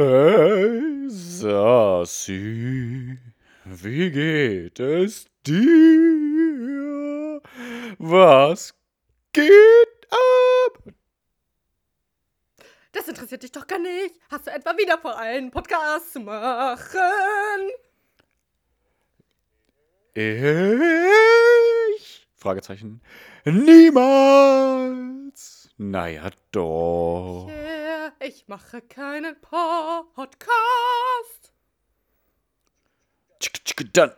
Hey, Sassi, wie geht es dir? Was geht ab? Das interessiert dich doch gar nicht. Hast du etwa wieder vor, einen Podcast zu machen? Ich? Fragezeichen. Niemals. Naja, doch. Ich mache keinen Podcast. Dann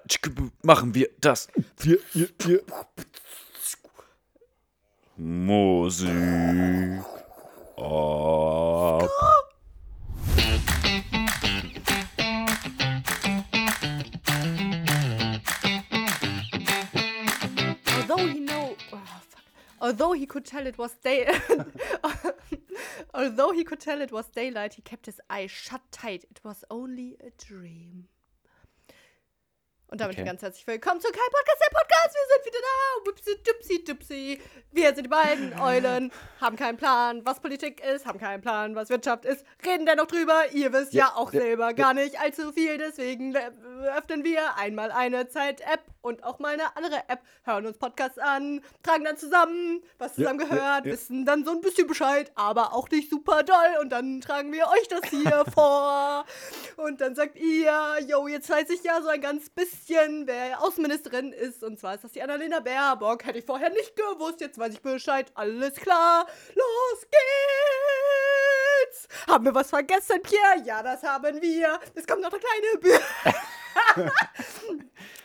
machen wir das. Wir, wir, wir. Musik. Ab. Although he could tell it was day, although he could tell it was daylight, he kept his eyes shut tight. It was only a dream. Und damit Okay. ganz herzlich willkommen zu Kai Podcast, der Podcast. Wir sind wieder da. Wupsi, dupsi, dupsi. Wir sind die beiden Eulen, haben keinen Plan, was Politik ist, haben keinen Plan, was Wirtschaft ist, reden dennoch drüber. Ihr wisst ja, Ja, auch ja, selber ja. gar nicht allzu viel, deswegen äh, öffnen wir einmal eine Zeit-App und auch mal eine andere App, hören uns Podcasts an, tragen dann zusammen, was ja, ja. wissen dann so ein bisschen Bescheid, aber auch nicht super doll und dann tragen wir euch das hier vor und dann sagt ihr, yo, jetzt weiß ich ja so ein ganz bisschen, wer Außenministerin ist und zwar ist das die Annalena Baerbock, hätte ich vorher nicht gewusst, jetzt weiß ich Bescheid, alles klar, los geht's! Haben wir was vergessen, Pierre? Ja, das haben wir. Es kommt noch eine kleine Bühne.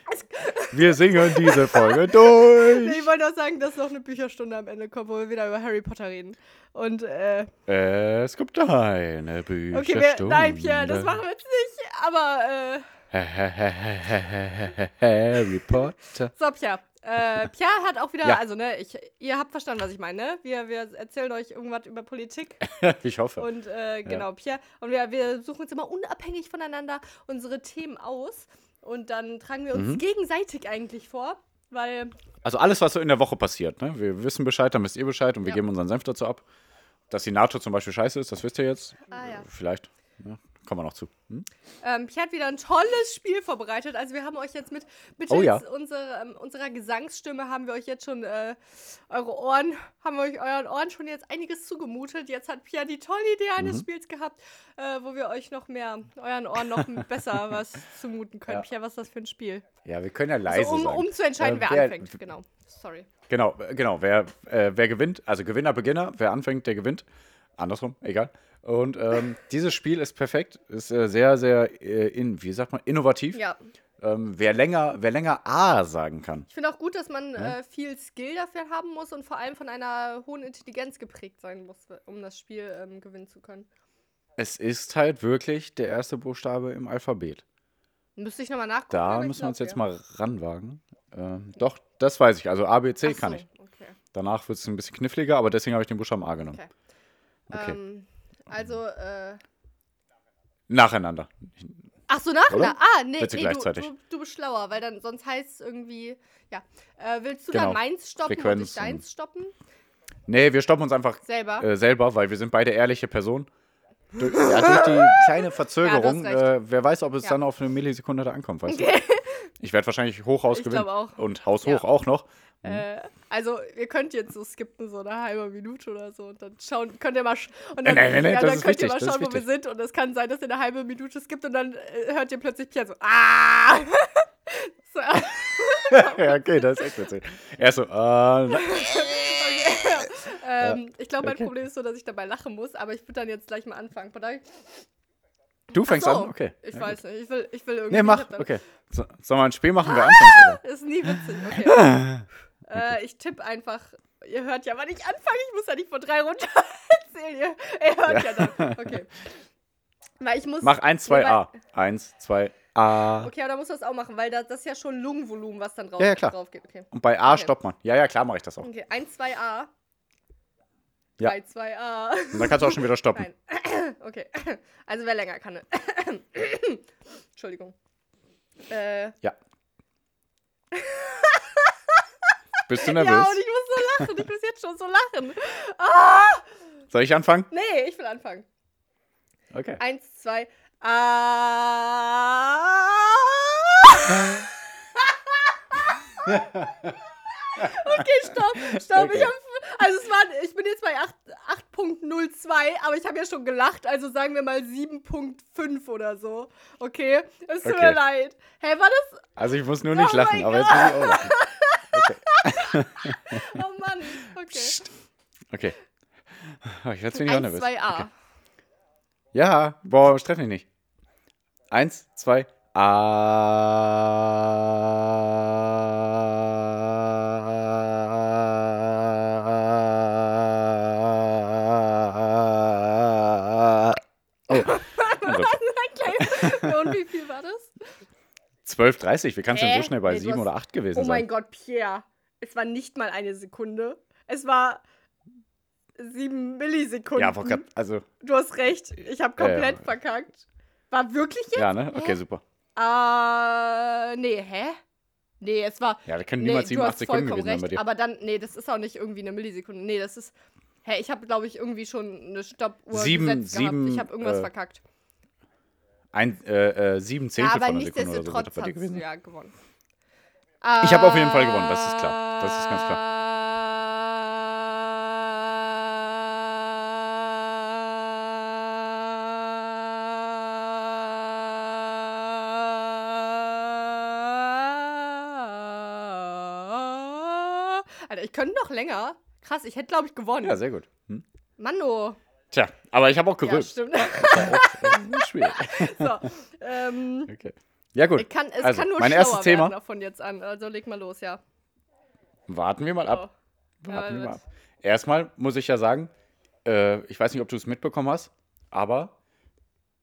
Wir singen diese Folge durch. Nee, ich wollte auch sagen, dass noch eine Bücherstunde am Ende kommt, wo wir wieder über Harry Potter reden. Und, äh, Es gibt eine okay, Bücherstunde. wir, nein, Pierre, das machen wir jetzt nicht, aber, äh, Harry Potter. so, Pierre. Äh, Pierre hat auch wieder, Ja. also, ne, ich, ihr habt verstanden, was ich meine, ne? Wir, wir erzählen euch irgendwas über Politik Ich hoffe. und, äh, genau, Pierre. Und wir, wir suchen uns immer unabhängig voneinander unsere Themen aus und dann tragen wir uns Mhm. gegenseitig eigentlich vor, weil Also alles, was so in der Woche passiert. Ne? Wir wissen Bescheid, dann wisst ihr Bescheid und wir Ja. geben unseren Senf dazu ab. Dass die NATO zum Beispiel scheiße ist, das wisst ihr jetzt. Ah, ja. Vielleicht. Ja, kommen wir noch zu. Hm? Ähm, Pierre hat wieder ein tolles Spiel vorbereitet. Also wir haben euch jetzt mit mit Oh ja. unsere, ähm, unserer Gesangsstimme haben wir euch jetzt schon äh, eure Ohren, haben wir euch euren Ohren schon jetzt einiges zugemutet. Jetzt hat Pierre die tolle Idee Mhm. eines Spiels gehabt, äh, wo wir euch noch mehr, euren Ohren noch besser was zumuten können. Ja. Pierre, was ist das für ein Spiel? Ja, wir können ja leise Also, um, sein. um zu entscheiden, Äh, wer, wer- anfängt. Genau. Sorry. Genau, äh, genau. Wer, äh, wer gewinnt, also Gewinner, Beginner, wer anfängt, der gewinnt. Andersrum, egal. Und ähm, dieses Spiel ist perfekt, ist äh, sehr, sehr, äh, in, wie sagt man, innovativ. Ja. Ähm, wer, länger, wer länger A sagen kann. Ich finde auch gut, dass man äh, viel Skill dafür haben muss und vor allem von einer hohen Intelligenz geprägt sein muss, um das Spiel ähm, gewinnen zu können. Es ist halt wirklich der erste Buchstabe im Alphabet. Müsste ich nochmal nachgucken. Da müssen wir uns jetzt ja. mal ranwagen. Ähm, doch, das weiß ich. Also A, B, C Ach kann so, ich. Okay. Danach wird es ein bisschen kniffliger, aber deswegen habe ich den Buchstaben A genommen. Okay. Okay. Ähm, also, äh. Nacheinander. Ach so, nach, Oder? na, Ah, nee, nee du, du, du bist schlauer, weil dann sonst heißt es irgendwie. Ja. Äh, willst du Genau. dann meins stoppen und ich Frequenz und- deins stoppen? Nee, wir stoppen uns einfach Selber. äh, selber, weil wir sind beide ehrliche Personen. Du, ja, durch die kleine Verzögerung, Ja, äh, wer weiß, ob es Ja. dann auf eine Millisekunde da ankommt, weißt Okay. du? Ich werde wahrscheinlich Hochhaus Ich gewinnen. auch. Und haushoch Ja. auch noch. Äh, also, ihr könnt jetzt so skippen, so eine halbe Minute oder so. Und dann schauen, könnt ihr mal. Und dann, Nee, nee, nee, ja, dann könnt wichtig, ihr mal schauen, wo wir sind. Und es kann sein, dass ihr eine halbe Minute skippt und dann äh, hört ihr plötzlich Pierre so. Ah! so, ja, okay, das ist echt witzig. Er ist so, na- ähm, ich glaube, mein Okay. Problem ist so, dass ich dabei lachen muss, aber ich würde dann jetzt gleich mal anfangen. Warte, du fängst so, an? Okay. Ich ja, weiß gut. nicht, ich will, ich will irgendwie. Nee, mach. Okay. So, sollen wir ein Spiel machen, wer anfängt? Oder? Ist nie witzig, okay. äh, ich tippe einfach. Ihr hört ja, wann ich anfange. Ich muss ja nicht von drei runter erzählen. Ihr, ihr hört ja. dann. Okay. Weil ich muss. Mach 1, 2, Nee, A. 1, 2, A. Okay, aber da muss das auch machen, weil das, das ist ja schon Lungenvolumen, was dann drauf, Ja, ja, klar. drauf geht. Okay. Und bei A Okay. stoppt man. Ja, ja, klar mache ich das auch. Okay, 1, 2a. Ja. 2, 2a. Und dann kannst du auch schon wieder stoppen. Nein. okay. Also wer länger kann. Entschuldigung. Äh, Ja. Bist du ja, nervös? und ich muss so lachen. Ich muss jetzt schon so lachen. Ah! Soll ich anfangen? Nee, ich will anfangen. Okay. Eins, zwei. Ah. okay, stopp, stopp. Okay. Ich, hab, also es war, ich bin jetzt bei 8 8.02, aber ich habe ja schon gelacht, also sagen wir mal 7.5 oder so. Okay, es tut mir Okay. leid. Hä, war das? Also ich muss nur nicht Oh lachen, aber jetzt muss ich auch lachen. Oh Mann, okay. Okay. Oh, jetzt bin ich auch 1, nervös. 2a. Okay. Ja, boah, streff mich nicht. Eins, zwei, a. Oh. mein Gott. Okay. Und wie viel war das? 12.30, wie kannst du denn so schnell bei Nee, du 7 hast- oder 8 gewesen Oh mein sein? Gott, Pierre. Es war nicht mal eine Sekunde. Es war sieben Millisekunden. Ja, grad, also, Du hast recht. Ich habe komplett verkackt. War wirklich jetzt? ja, ne? Okay, Hä? super. Äh, nee, hä? Nee, es war. Ja, da können Nee, niemals du 7, 8 hast Sekunden gewesen sein bei recht. dir. Aber dann, nee, das ist auch nicht irgendwie eine Millisekunde. Nee, das ist. Hä, ich habe, glaube ich, irgendwie schon eine Stoppuhr Sieben- gesetzt sieben, gehabt. Ich habe irgendwas äh, verkackt. Ein, äh, äh, 7 Ja, Zehntel aber von einer Sekunde oder so wird bei dir gewesen. ja gewonnen. Ich habe auf jeden Fall gewonnen, das ist klar. Das ist ganz klar. Alter, ich könnte noch länger. Krass, ich hätte, glaube ich, gewonnen. Ja, sehr gut. Hm? Manno. Tja, aber ich habe auch Ja, gerülpst. stimmt. Das war auch, schwierig. so, ähm, Okay. Ja, gut. kann, es also, kann nur mein erstes Thema. von jetzt an. Also leg mal los, ja. Warten wir mal ab. Oh. Warten Ja, wir mal das- ab. Erstmal muss ich ja sagen, äh, ich weiß nicht, ob du es mitbekommen hast, aber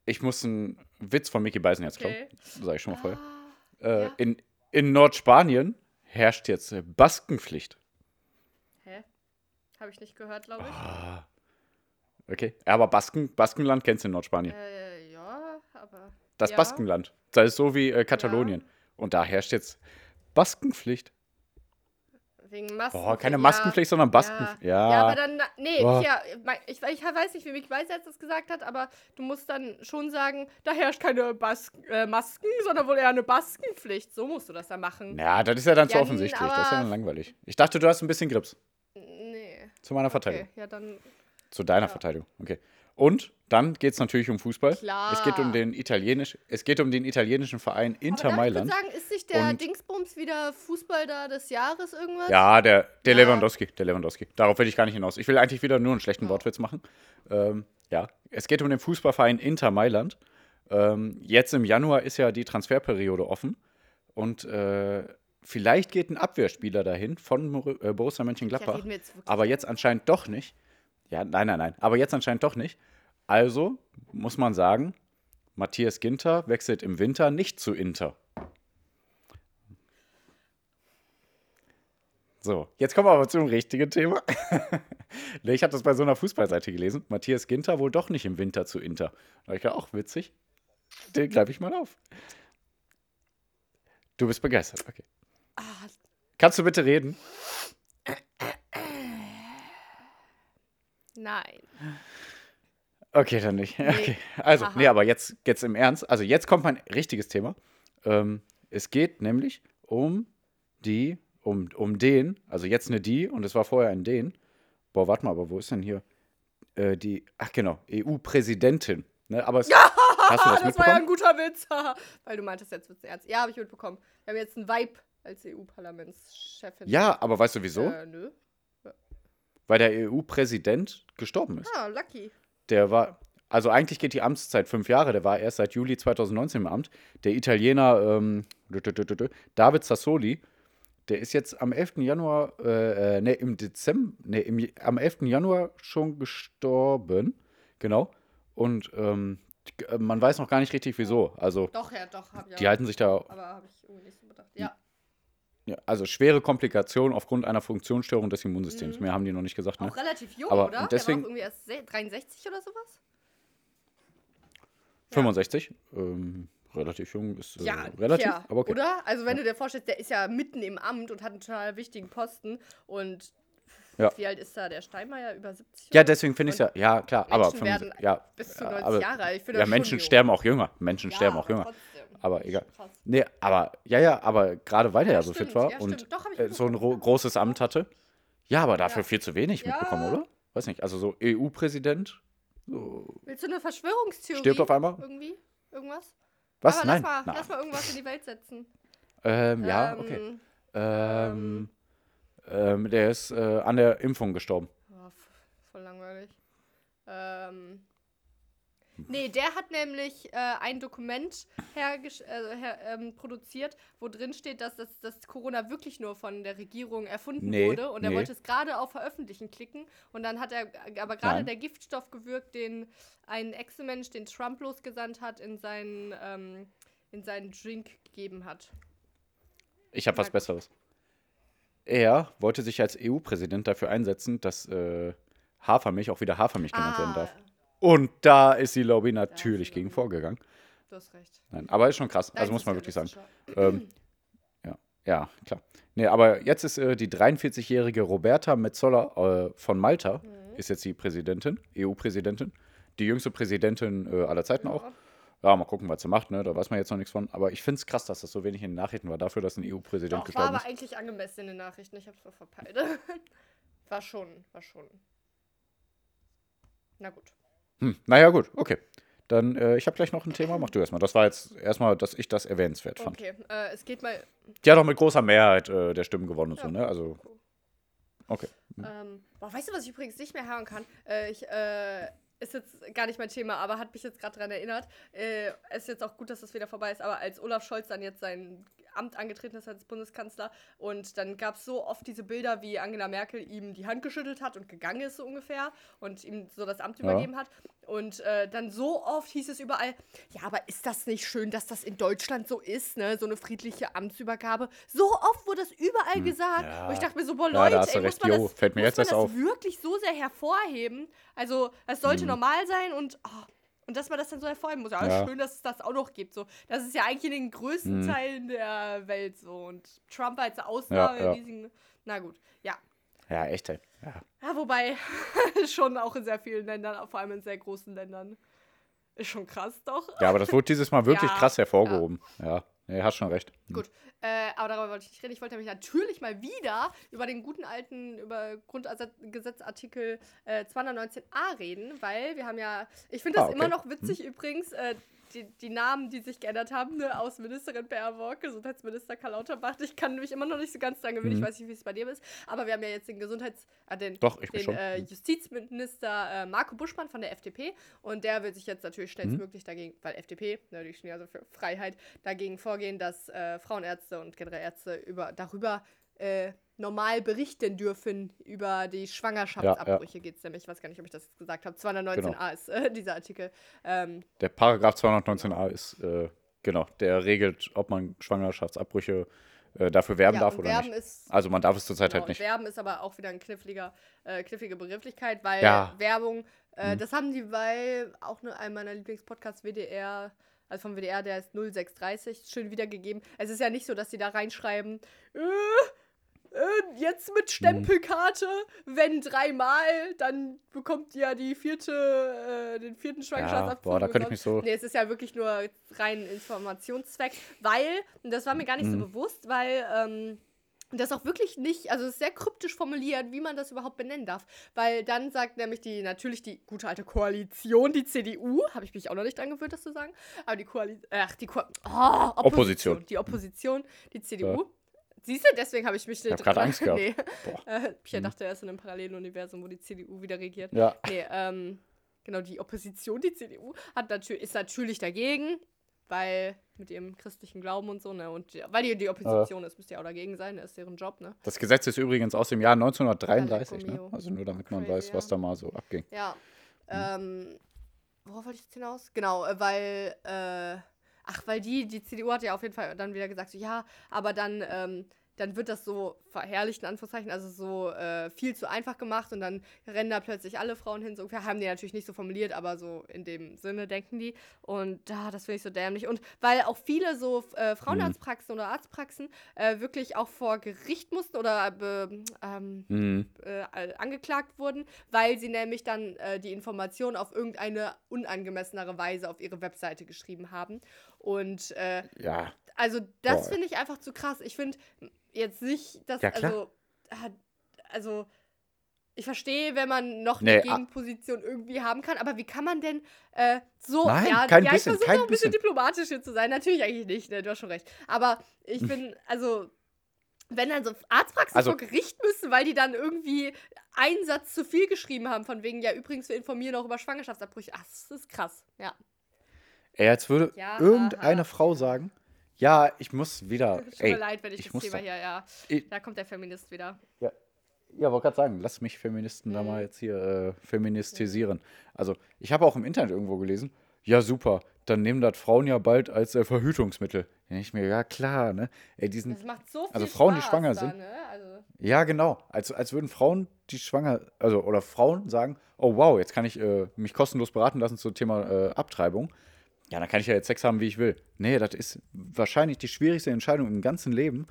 ich muss einen Witz von Mickey Beisenherz klauen. Okay. Sag ich schon mal vorher. Ah, Äh, ja. in, in Nordspanien herrscht jetzt Baskenpflicht. hä? Habe ich nicht gehört, glaube ich. Ah. Okay. Aber Basken, Baskenland kennst du in Nordspanien. Äh, ja, aber. Das ja. Baskenland. Das ist so wie äh, Katalonien. Und da herrscht jetzt Baskenpflicht. Wegen Masken. Boah, keine Maskenpflicht, sondern Baskenpflicht. Ja. Ja. ja, aber dann, nee, Boah. ja, ich, ich weiß nicht, wie Mick Weiß jetzt das gesagt hat, aber du musst dann schon sagen, da herrscht keine Bas äh, Masken, sondern wohl eher eine Baskenpflicht. So musst du das dann machen. ja, das ist ja dann zu Ja, offensichtlich. Das ist ja dann langweilig. Ich dachte, du hast ein bisschen Grips. Nee. Zu meiner Okay, Verteidigung. ja, dann. Zu deiner Ja. Verteidigung. Okay. Und dann geht es natürlich um Fußball. Klar. Es geht um den italienisch, es geht um den italienischen Verein Inter aber darf ich Mailand. kurz sagen, ist sich der Und- Dingsbums wieder Fußball da des Jahres irgendwas? Ja, der, der Ja. Lewandowski, der Lewandowski. Darauf will ich gar nicht hinaus. Ich will eigentlich wieder nur einen schlechten Oh. Wortwitz machen. Ähm, ja, es geht um den Fußballverein Inter Mailand. Ähm, jetzt im Januar ist ja die Transferperiode offen und äh, vielleicht geht ein Abwehrspieler dahin von äh, Borussia Ja, Mönchengladbach. wir jetzt aber jetzt anscheinend doch nicht. Ja, nein, nein, nein. Aber jetzt anscheinend doch nicht. Also muss man sagen, Matthias Ginter wechselt im Winter nicht zu Inter. So, jetzt kommen wir aber zum richtigen Thema. Ich habe das bei so einer Fußballseite gelesen. Matthias Ginter wohl doch nicht im Winter zu Inter. Da ich gedacht, auch witzig. Den greife ich mal auf. Du bist begeistert, okay. Ah, Kannst du bitte reden? Nein. Okay, dann nicht. Okay. Also, Haha. nee, aber jetzt, jetzt im Ernst. Also, jetzt kommt mein richtiges Thema. Ähm, es geht nämlich um die, um, um den, also jetzt eine die und es war vorher ein den. Boah, warte mal, aber wo ist denn hier äh, die, ach genau, EU-Präsidentin. Ne? Aber es, hast du das, das war ja ein guter Witz. Weil du meintest jetzt wird's ernst. Ja, habe ich mitbekommen. Wir haben jetzt einen Vibe als EU-Parlamentschefin. Ja, aber weißt du wieso? Äh, nö. Weil der EU-Präsident gestorben ist. Ah, lucky. Der war, also eigentlich geht die Amtszeit fünf Jahre, der war erst seit Juli 2019 im Amt. Der Italiener ähm, David Sassoli, der ist jetzt am 11. Januar, äh, ne, im Dezember, ne, im, am 11. Januar schon gestorben. Genau. Und ähm, äh, man weiß noch gar nicht richtig wieso. Also, Doch, ja, doch. Hab ja. die halten sich da, aber habe ich irgendwie nicht so bedacht. Ja. Ja, also schwere Komplikationen aufgrund einer Funktionsstörung des Immunsystems. Mehr haben die noch nicht gesagt, ne? Auch relativ jung, Aber oder? deswegen- Der war auch irgendwie erst se- 63 oder sowas? 65. Ähm, relativ jung ist äh, Ja, relativ, ja, aber okay. oder? Also wenn du dir vorstellst, der ist ja mitten im Amt und hat einen total wichtigen Posten und Ja. Wie alt ist da der Steinmeier? Über 70? Ja, deswegen finde ich es ja, ja klar, aber Menschen 75 werden ja, bis zu 90 aber, Jahre. Ich ja, Menschen jung. sterben auch jünger. Menschen Ja, sterben auch aber jünger. Aber egal. krass. Nee, aber, ja, ja, aber gerade weil er Ja, so fit stimmt, war ja, und. Doch, äh, so ein großes Amt hatte. Ja, aber dafür Ja. viel zu wenig mitbekommen, oder? Weiß nicht. Also so EU-Präsident. Willst du eine Verschwörungstheorie? Stirbt auf einmal? Irgendwie? Irgendwas? Was? Aber Nein. Lass mal, lass mal irgendwas in die Welt setzen. ähm, ja, Ähm, okay. Ähm, ähm, der ist äh, an der Impfung gestorben. Oh, voll langweilig. Ähm. Nee, der hat nämlich äh, ein Dokument äh, her ähm, produziert, wo drin steht, dass das dass Corona wirklich nur von der Regierung erfunden Nee, wurde. Und er nee. wollte es gerade auf Veröffentlichen klicken. Und dann hat er aber gerade der Giftstoff gewirkt, den ein Ex-Mensch, den Trump losgesandt hat, in seinen, ähm, in seinen Drink gegeben hat. Ich habe was. Besseres. Er wollte sich als EU-Präsident dafür einsetzen, dass äh, Hafermilch auch wieder Hafermilch genannt werden darf. Und da ist die Lobby natürlich die gegen vorgegangen. du hast recht. Nein, aber ist schon krass. Also ist muss es man wirklich sagen. Ähm, ja, ja, klar. Nee, aber jetzt ist äh, die 43-jährige Roberta Metzola äh, von Malta, Mhm. ist jetzt die Präsidentin, EU-Präsidentin. Die jüngste Präsidentin äh, aller Zeiten auch. Ja. Ja, mal gucken, was sie macht, ne? Da weiß man jetzt noch nichts von. Aber ich finde es krass, dass das so wenig in den Nachrichten war, dafür, dass ein EU-Präsident Doch, war gestorben aber ist. eigentlich angemessen in den Nachrichten. Ich hab's nur verpeilt. war schon, war schon. Na gut. Hm, naja, gut, okay. Dann, äh, ich habe gleich noch ein Thema. Mach du erstmal. Das war jetzt erstmal, dass ich das erwähnenswert fand. Okay, äh, es geht mal. Die hat auch mit großer Mehrheit äh, der Stimmen gewonnen und so, Ja. ne? Also, okay. Ähm, boah, weißt du, was ich übrigens nicht mehr hören kann? Äh, ich, äh, ist jetzt gar nicht mein Thema, aber hat mich jetzt gerade daran erinnert. Äh, ist jetzt auch gut, dass das wieder vorbei ist, aber als Olaf Scholz dann jetzt sein Amt angetreten ist als Bundeskanzler und dann gab es so oft diese Bilder, wie Angela Merkel ihm die Hand geschüttelt hat und gegangen ist so ungefähr und ihm so das Amt Ja. übergeben hat. Und äh, dann so oft hieß es überall, ja, aber ist das nicht schön, dass das in Deutschland so ist, ne? So eine friedliche Amtsübergabe. So oft wurde das überall gesagt. Hm, ja. Und ich dachte mir so, boah, Ja, da Leute, ey, muss man Jo, das, fällt mir muss jetzt man das auf. wirklich so sehr hervorheben? Also, es sollte Mhm. normal sein und, oh, und dass man das dann so hervorheben muss. Ja, Ja. schön, dass es das auch noch gibt. So. Das ist ja eigentlich in den größten Mhm. Teilen der Welt so. Und Trump als Ausnahme Ja, ja. in diesen. Na gut, ja. Ja, echt, ey. Ja. Ja, wobei schon auch in sehr vielen Ländern, vor allem in sehr großen Ländern. Ist schon krass, doch. ja, aber das wurde dieses Mal wirklich krass hervorgehoben. Ja, nee, hast schon recht. Hm. Gut, äh, aber darüber wollte ich nicht reden. Ich wollte nämlich natürlich mal wieder über den guten alten, über Grundgesetzartikel äh, 219a reden, weil wir haben ja, ich finde das Ah, okay. immer noch witzig übrigens, äh, die, die Namen, die sich geändert haben, ne, Außenministerin Baerbock, Gesundheitsminister Karl Lauterbach. Ich kann mich immer noch nicht so ganz dran gewöhnen, Mhm. ich weiß nicht, wie es bei dir ist, aber wir haben ja jetzt den Gesundheits-, äh, den, Doch, den schon. äh, Hm. Justizminister äh, Marco Buschmann von der FDP und der will sich jetzt natürlich Mhm. schnellstmöglich dagegen, weil FDP, ne, die stehen ja so für Freiheit, dagegen vorgehen, dass äh, Frauenärzte und generell Ärzte über, darüber äh, normal berichten dürfen über die Schwangerschaftsabbrüche geht es nämlich. Ich weiß gar nicht, ob ich das jetzt gesagt habe. 219a Genau. ist äh, dieser Artikel. Ähm, Der Paragraph 219a ist, äh, genau, der regelt, ob man Schwangerschaftsabbrüche äh, dafür werben ja, darf oder Werben nicht. ist Also man darf es zurzeit Genau, halt nicht. Werben ist aber auch wieder eine kniffliger, äh, knifflige Begrifflichkeit, weil Ja. Werbung, äh, Mhm. das haben die bei auch ne, einem meiner Lieblingspodcasts WDR, also vom WDR, der ist 0630, schön wiedergegeben. Es ist ja nicht so, dass die da reinschreiben, äh, äh, jetzt mit Stempelkarte, wenn dreimal, dann bekommt ihr die vierte, äh, den vierten Schwangerschaftsabzug. boah, da und könnte ich mich so- Nee, es ist ja wirklich nur rein Informationszweck, weil, und das war mir gar nicht so Mhm. bewusst, weil, ähm, das auch wirklich nicht, also es ist sehr kryptisch formuliert, wie man das überhaupt benennen darf. Weil dann sagt nämlich die, natürlich die gute alte Koalition, die CDU, habe ich mich auch noch nicht dran gewöhnt, das zu sagen, aber die Koalition, ach, die Ko oh, Opposition. Die Opposition, die CDU. Siehst du, deswegen habe ich mich hab grad Angst gehabt. Nee. Boah. Äh, Pierre Mhm. dachte, er ist in einem parallelen Universum, wo die CDU wieder regiert. Ja, Nee, ähm, genau, die Opposition, die CDU, hat natür ist natürlich dagegen, weil mit ihrem christlichen Glauben und so, ne, und weil die die Opposition ist, müsst ihr auch dagegen sein, das ist deren Job, ne. das Gesetz ist übrigens aus dem Jahr 1933, ne? Also nur damit man Crazy, weiß, was da mal so abging. Ja. Ähm, worauf wollte ich jetzt hinaus? Genau, äh, weil, äh, ach, weil die, die CDU hat ja auf jeden Fall dann wieder gesagt, so, ja, aber dann, ähm, dann wird das so verherrlicht, in Anführungszeichen, also so äh, viel zu einfach gemacht und dann rennen da plötzlich alle Frauen hin, so ungefähr. Haben die natürlich nicht so formuliert, aber so in dem Sinne denken die. Und da, das finde ich so dämlich. Und weil auch viele so äh, Frauenarztpraxen oder Arztpraxen äh, wirklich auch vor Gericht mussten oder ähm, Mhm. äh, angeklagt wurden, weil sie nämlich dann äh, die Information auf irgendeine unangemessenere Weise auf ihre Webseite geschrieben haben. Und äh, Ja. Also das finde ich einfach zu krass. Ich finde jetzt nicht, dass Ja, also also ich verstehe, wenn man noch Nee, eine ah. Gegenposition irgendwie haben kann, aber wie kann man denn äh, so Nein, ja, kein ja, bisschen, ich versuche noch ein bisschen bisschen. diplomatisch hier zu sein. Natürlich eigentlich nicht, ne, du hast schon recht. Aber ich bin also wenn dann so Arztpraxen Also- vor Gericht müssen, weil die dann irgendwie einen Satz zu viel geschrieben haben, von wegen, ja, übrigens, wir informieren auch über Schwangerschaftsabbrüche. Ach, das ist krass, ja. Ey, jetzt würde Ja, irgendeine haha. Frau sagen, ja, ich muss wieder. Tut mir leid, wenn ich, ich das Thema da- hier, ja. Ich- Da kommt der Feminist wieder. Ja, ja wollte gerade sagen, lass mich Feministen da Mhm. mal jetzt hier äh, feministisieren. Also, ich habe auch im Internet irgendwo gelesen, ja, super, dann nehmen das Frauen ja bald als äh, Verhütungsmittel. Da denk ich mir, ja, klar, ne? Ey, diesen, Das macht so viel Also Frauen, die Spaß schwanger da, sind. Ne? Also, ja, genau. Als, als würden Frauen, die schwanger, also, oder Frauen sagen, oh, wow, jetzt kann ich äh, mich kostenlos beraten lassen zum Thema äh, Abtreibung. Ja, dann kann ich ja jetzt Sex haben, wie ich will. Nee, das ist wahrscheinlich die schwierigste Entscheidung im ganzen Leben,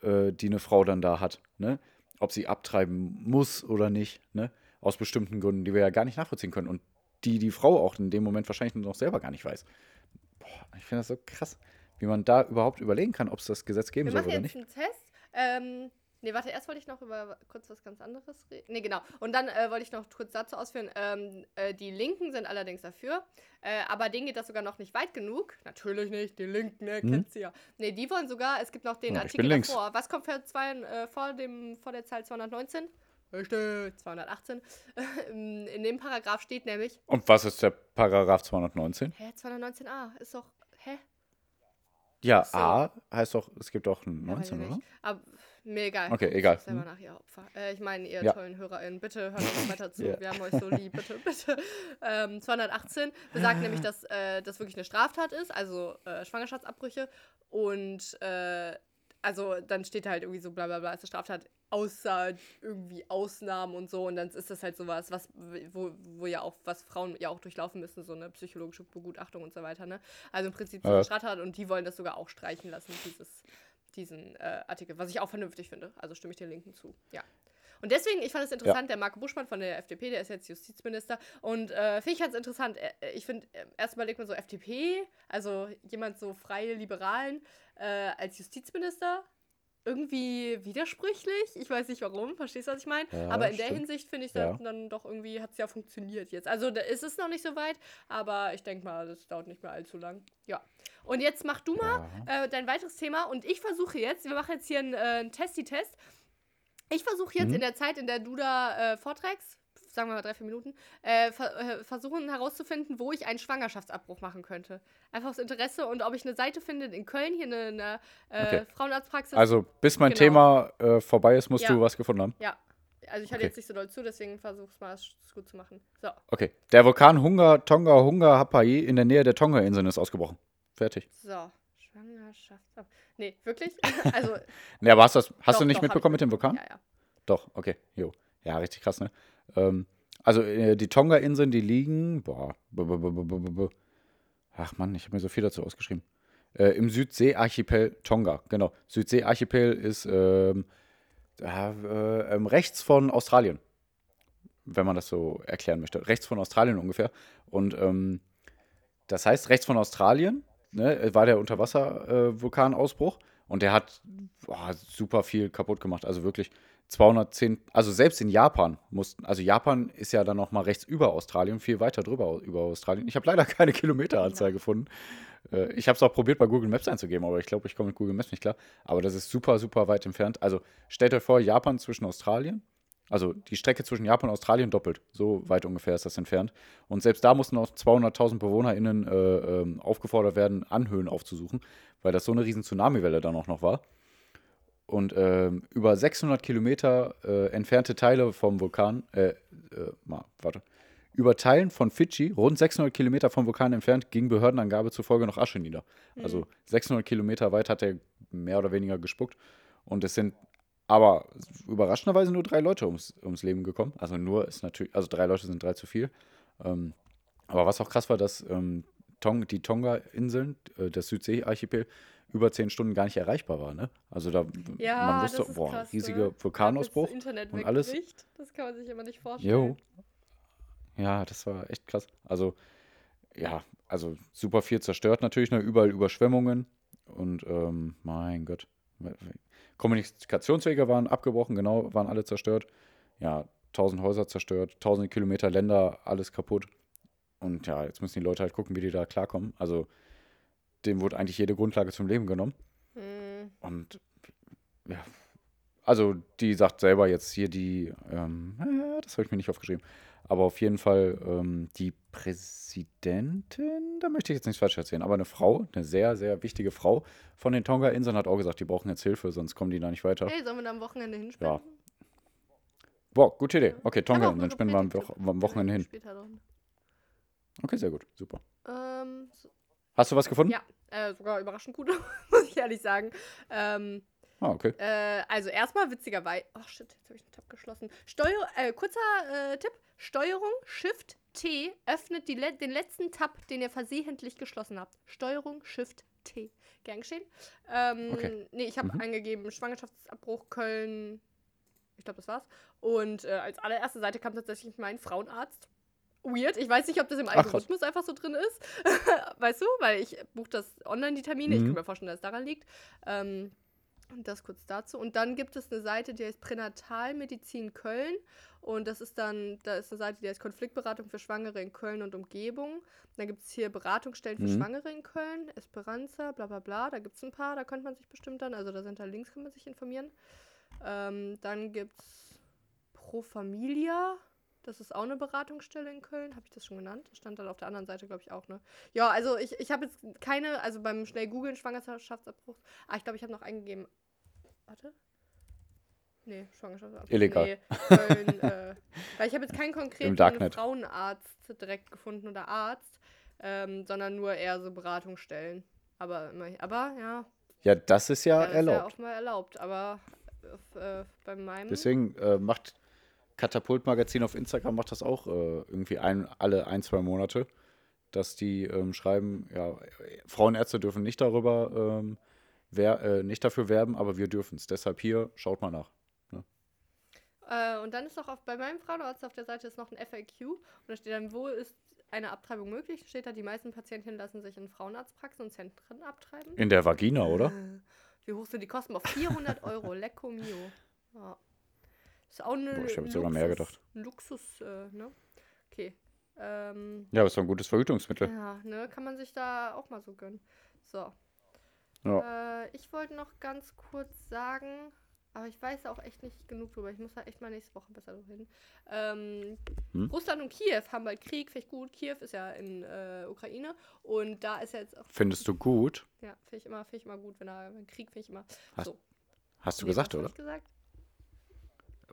äh, die eine Frau dann da hat. Ne? Ob sie abtreiben muss oder nicht. Ne? Aus bestimmten Gründen, die wir ja gar nicht nachvollziehen können. Und die die Frau auch in dem Moment wahrscheinlich noch selber gar nicht weiß. Boah, ich finde das so krass, wie man da überhaupt überlegen kann, ob es das Gesetz geben wir soll machen oder jetzt nicht. einen Test. Ähm, nee, warte, erst wollte ich noch über kurz was ganz anderes reden. Nee, genau. Und dann äh, wollte ich noch kurz dazu ausführen, ähm, äh, die Linken sind allerdings dafür, äh, aber denen geht das sogar noch nicht weit genug. Natürlich nicht, die Linken, ne, Mhm. kennt sie ja. Nee, die wollen sogar, es gibt noch den Ja, ich Artikel davor. Was kommt für zwei, äh, vor, dem, vor der Zahl 219? Richtig, 218. In in dem Paragraph steht nämlich, Und was ist der Paragraph 219? hä, 219a, ist doch, hä? Ja, so. A heißt doch, es gibt auch einen Ja, weiß 19, ich oder? Aber mir egal. Okay, egal. Selber Hm. nach, ihr Opfer. Äh, ich meine, ihr Ja. tollen HörerInnen, bitte hört uns weiter zu. Ja. Wir haben euch so lieb, bitte, bitte. Ähm, 218 besagt nämlich, dass äh, das wirklich eine Straftat ist, also äh, Schwangerschaftsabbrüche. Und äh, also dann steht da halt irgendwie so bla bla bla, ist eine Straftat, außer irgendwie Ausnahmen und so. Und dann ist das halt sowas, was, wo, wo ja auch, was Frauen ja auch durchlaufen müssen, so eine psychologische Begutachtung und so weiter, ne? Also im Prinzip so eine Straftat und die wollen das sogar auch streichen lassen, dieses, diesen äh, Artikel, was ich auch vernünftig finde. Also stimme ich den Linken zu. Ja. Und deswegen, ich fand es interessant, der Marco Buschmann von der FDP, der ist jetzt Justizminister. Und äh, finde ich ganz interessant. Äh, ich finde, äh, erst überlegt man so FDP, also jemand so freie Liberalen äh, als Justizminister. Irgendwie widersprüchlich. Ich weiß nicht warum, verstehst du, was ich meine? Ja, aber in der stimmt. Hinsicht finde ich Ja. dann, dann doch irgendwie hat es ja funktioniert jetzt. Also da ist es noch nicht so weit, aber ich denke mal, das dauert nicht mehr allzu lang. Ja. Und jetzt mach du mal Ja. äh, dein weiteres Thema und ich versuche jetzt, wir machen jetzt hier einen, äh, einen Testi-Test. Ich versuche jetzt Mhm. in der Zeit, in der du da äh, vorträgst, sagen wir mal drei, vier Minuten, äh, ver äh, versuchen herauszufinden, wo ich einen Schwangerschaftsabbruch machen könnte. Einfach aus Interesse und ob ich eine Seite finde in Köln, hier eine, eine äh, Okay. Frauenarztpraxis. Also, bis mein Genau. Thema äh, vorbei ist, musst Ja. du was gefunden haben. ja, also ich höre Okay. jetzt nicht so doll zu, deswegen versuche es mal es gut zu machen. So, Okay. Der Vulkan Hunga Tonga Hunga Hapai in der Nähe der Tonga-Inseln ist ausgebrochen. Fertig. so. Schwangerschaftsabbruch. Nee, wirklich? also, Ne, aber hast, das, hast Doch, du nicht doch, mitbekommen mit dem Vulkan? ja, ja. Doch, okay. Jo. Ja, richtig krass, ne? Ähm, also, äh, die Tonga-Inseln, die liegen. Boah. Ach Mann, ich habe mir so viel dazu ausgeschrieben. Äh, Im Südsee-Archipel Tonga, genau. Südsee-Archipel ist ähm, äh, ähm, rechts von Australien. Wenn man das so erklären möchte. Rechts von Australien ungefähr. Und ähm, das heißt, rechts von Australien ne, war der Unterwasser-Vulkanausbruch und der hat boah, super viel kaputt gemacht. Also wirklich 210, also selbst in Japan mussten, also Japan ist ja dann noch mal rechts über Australien, viel weiter drüber über Australien. Ich habe leider keine Kilometeranzahl gefunden. Äh, ich habe es auch probiert, bei Google Maps einzugeben, aber ich glaube, ich komme mit Google Maps nicht klar. Aber das ist super, super weit entfernt. Also stellt euch vor, Japan zwischen Australien, also die Strecke zwischen Japan und Australien doppelt. So weit ungefähr ist das entfernt. Und selbst da mussten noch 200.000 BewohnerInnen äh, ähm, aufgefordert werden, Anhöhen aufzusuchen, weil das so eine riesen Tsunamiwelle dann auch noch war. Und ähm, über 600 Kilometer äh, entfernte Teile vom Vulkan, äh, äh, mal, warte, über Teilen von Fidschi, rund 600 Kilometer vom Vulkan entfernt, ging Behördenangabe zufolge noch Asche nieder. Also 600 Kilometer weit hat er mehr oder weniger gespuckt. Und es sind aber überraschenderweise nur drei Leute ums, ums Leben gekommen. Also nur ist natürlich, also drei Leute sind drei zu viel. Ähm, aber was auch krass war, dass ähm, Tong, die Tonga-Inseln, äh, das Südsee-Archipel, über zehn Stunden gar nicht erreichbar war. Ne? Also da Ja, man wusste, boah, krass, riesiger ne? Vulkanausbruch. und alles. wegbricht, Das kann man sich immer nicht vorstellen. Jo. Ja, das war echt krass. Also, ja, also super viel zerstört natürlich, ne? überall Überschwemmungen. Und ähm, mein Gott. Kommunikationswege waren abgebrochen, genau, waren alle zerstört. Ja, tausend Häuser zerstört, tausende Kilometer Länder, alles kaputt. Und ja, jetzt müssen die Leute halt gucken, wie die da klarkommen. Also, dem wurde eigentlich jede Grundlage zum Leben genommen. Hm. Und ja, also die sagt selber jetzt hier die, ähm, äh, das habe ich mir nicht aufgeschrieben, aber auf jeden Fall ähm, die Präsidentin, da möchte ich jetzt nichts falsch erzählen, aber eine Frau, eine sehr, sehr wichtige Frau von den Tonga-Inseln hat auch gesagt, die brauchen jetzt Hilfe, sonst kommen die da nicht weiter. Hey, sollen wir da am Wochenende hinspenden? Boah, gute Idee. Okay, Tonga-Inseln noch spinnen wir am. Wo am Wochenende hin. Okay, sehr gut, super. Ähm, so, Hast du was gefunden? ja, äh, sogar überraschend gut, muss ich ehrlich sagen. Ähm, Ah, okay. Äh, also erstmal witzigerweise. Ach shit, jetzt habe ich den Tab geschlossen. Steuer, äh, kurzer äh, Tipp. Steuerung Shift T öffnet le den letzten Tab, den ihr versehentlich geschlossen habt. Steuerung Shift T. Gern geschehen. Ähm, Okay. Nee, ich habe Mhm. eingegeben Schwangerschaftsabbruch Köln. Ich glaube, das war's. Und äh, als allererste Seite kam tatsächlich mein Frauenarzt. Weird. Ich weiß nicht, ob das im Ach. Algorithmus einfach so drin ist. weißt du? Weil ich buche das online, die Termine. Ich Mhm. kann mir vorstellen, dass es daran liegt. Ähm, und das kurz dazu. Und dann gibt es eine Seite, die heißt Pränatalmedizin Köln. Und das ist dann, da ist eine Seite, die heißt Konfliktberatung für Schwangere in Köln und Umgebung. Dann gibt es hier Beratungsstellen für Mhm. Schwangere in Köln, Esperanza, bla bla bla. Da gibt es ein paar, da könnte man sich bestimmt dann, also da sind da Links, kann man sich informieren. Ähm, dann gibt es Pro Familia. Das ist auch eine Beratungsstelle in Köln. Habe ich das schon genannt? Das stand dann auf der anderen Seite, glaube ich, auch, ne? Ja, also ich, ich habe jetzt keine, also beim schnell googeln Schwangerschaftsabbruch. Ah, ich glaube, ich habe noch eingegeben. Warte. Nee, Schwangerschaftsabbruch. Illegal. Nee, Köln, äh, weil ich habe jetzt keinen konkreten. Frauenarzt direkt gefunden oder Arzt, ähm, sondern nur eher so Beratungsstellen. Aber, aber ja, Ja, das ist ja ja, ist ja erlaubt. auch mal erlaubt. Aber auf, äh, bei meinem. Deswegen äh, macht Katapult-Magazin auf Instagram macht das auch äh, irgendwie ein, alle ein, zwei Monate, dass die ähm, schreiben, ja, Frauenärzte dürfen nicht darüber, ähm, wer, äh, nicht dafür werben, aber wir dürfen es. Deshalb hier, schaut mal nach. Äh, und dann ist noch auf, bei meinem Frauenarzt auf der Seite ist noch ein FAQ und da steht dann, wo ist eine Abtreibung möglich? Steht da, die meisten Patientinnen lassen sich in Frauenarztpraxen und Zentren abtreiben. In der Vagina, oder? Äh, Wie hoch sind die Kosten? Auf 400 Euro. Lecco mio. Ja. Ist auch eine Boah, ich hab jetzt sogar mehr gedacht. Luxus, äh, ne? Okay. Ähm, Ja, das ist doch ein gutes Verhütungsmittel. ja, ne, kann man sich da auch mal so gönnen. So. Ja. Äh, ich wollte noch ganz kurz sagen, aber ich weiß auch echt nicht genug drüber. Ich muss da echt mal nächste Woche besser drüber hin. Ähm, Hm? Russland und Kiew haben bald Krieg, finde ich gut. Kiew ist ja in äh, Ukraine und da ist ja jetzt auch. Findest du gut? Ja, finde ich immer, finde ich immer gut, wenn da Krieg finde ich immer. Hast- so. Hast du Nee, gesagt, oder? Gesagt?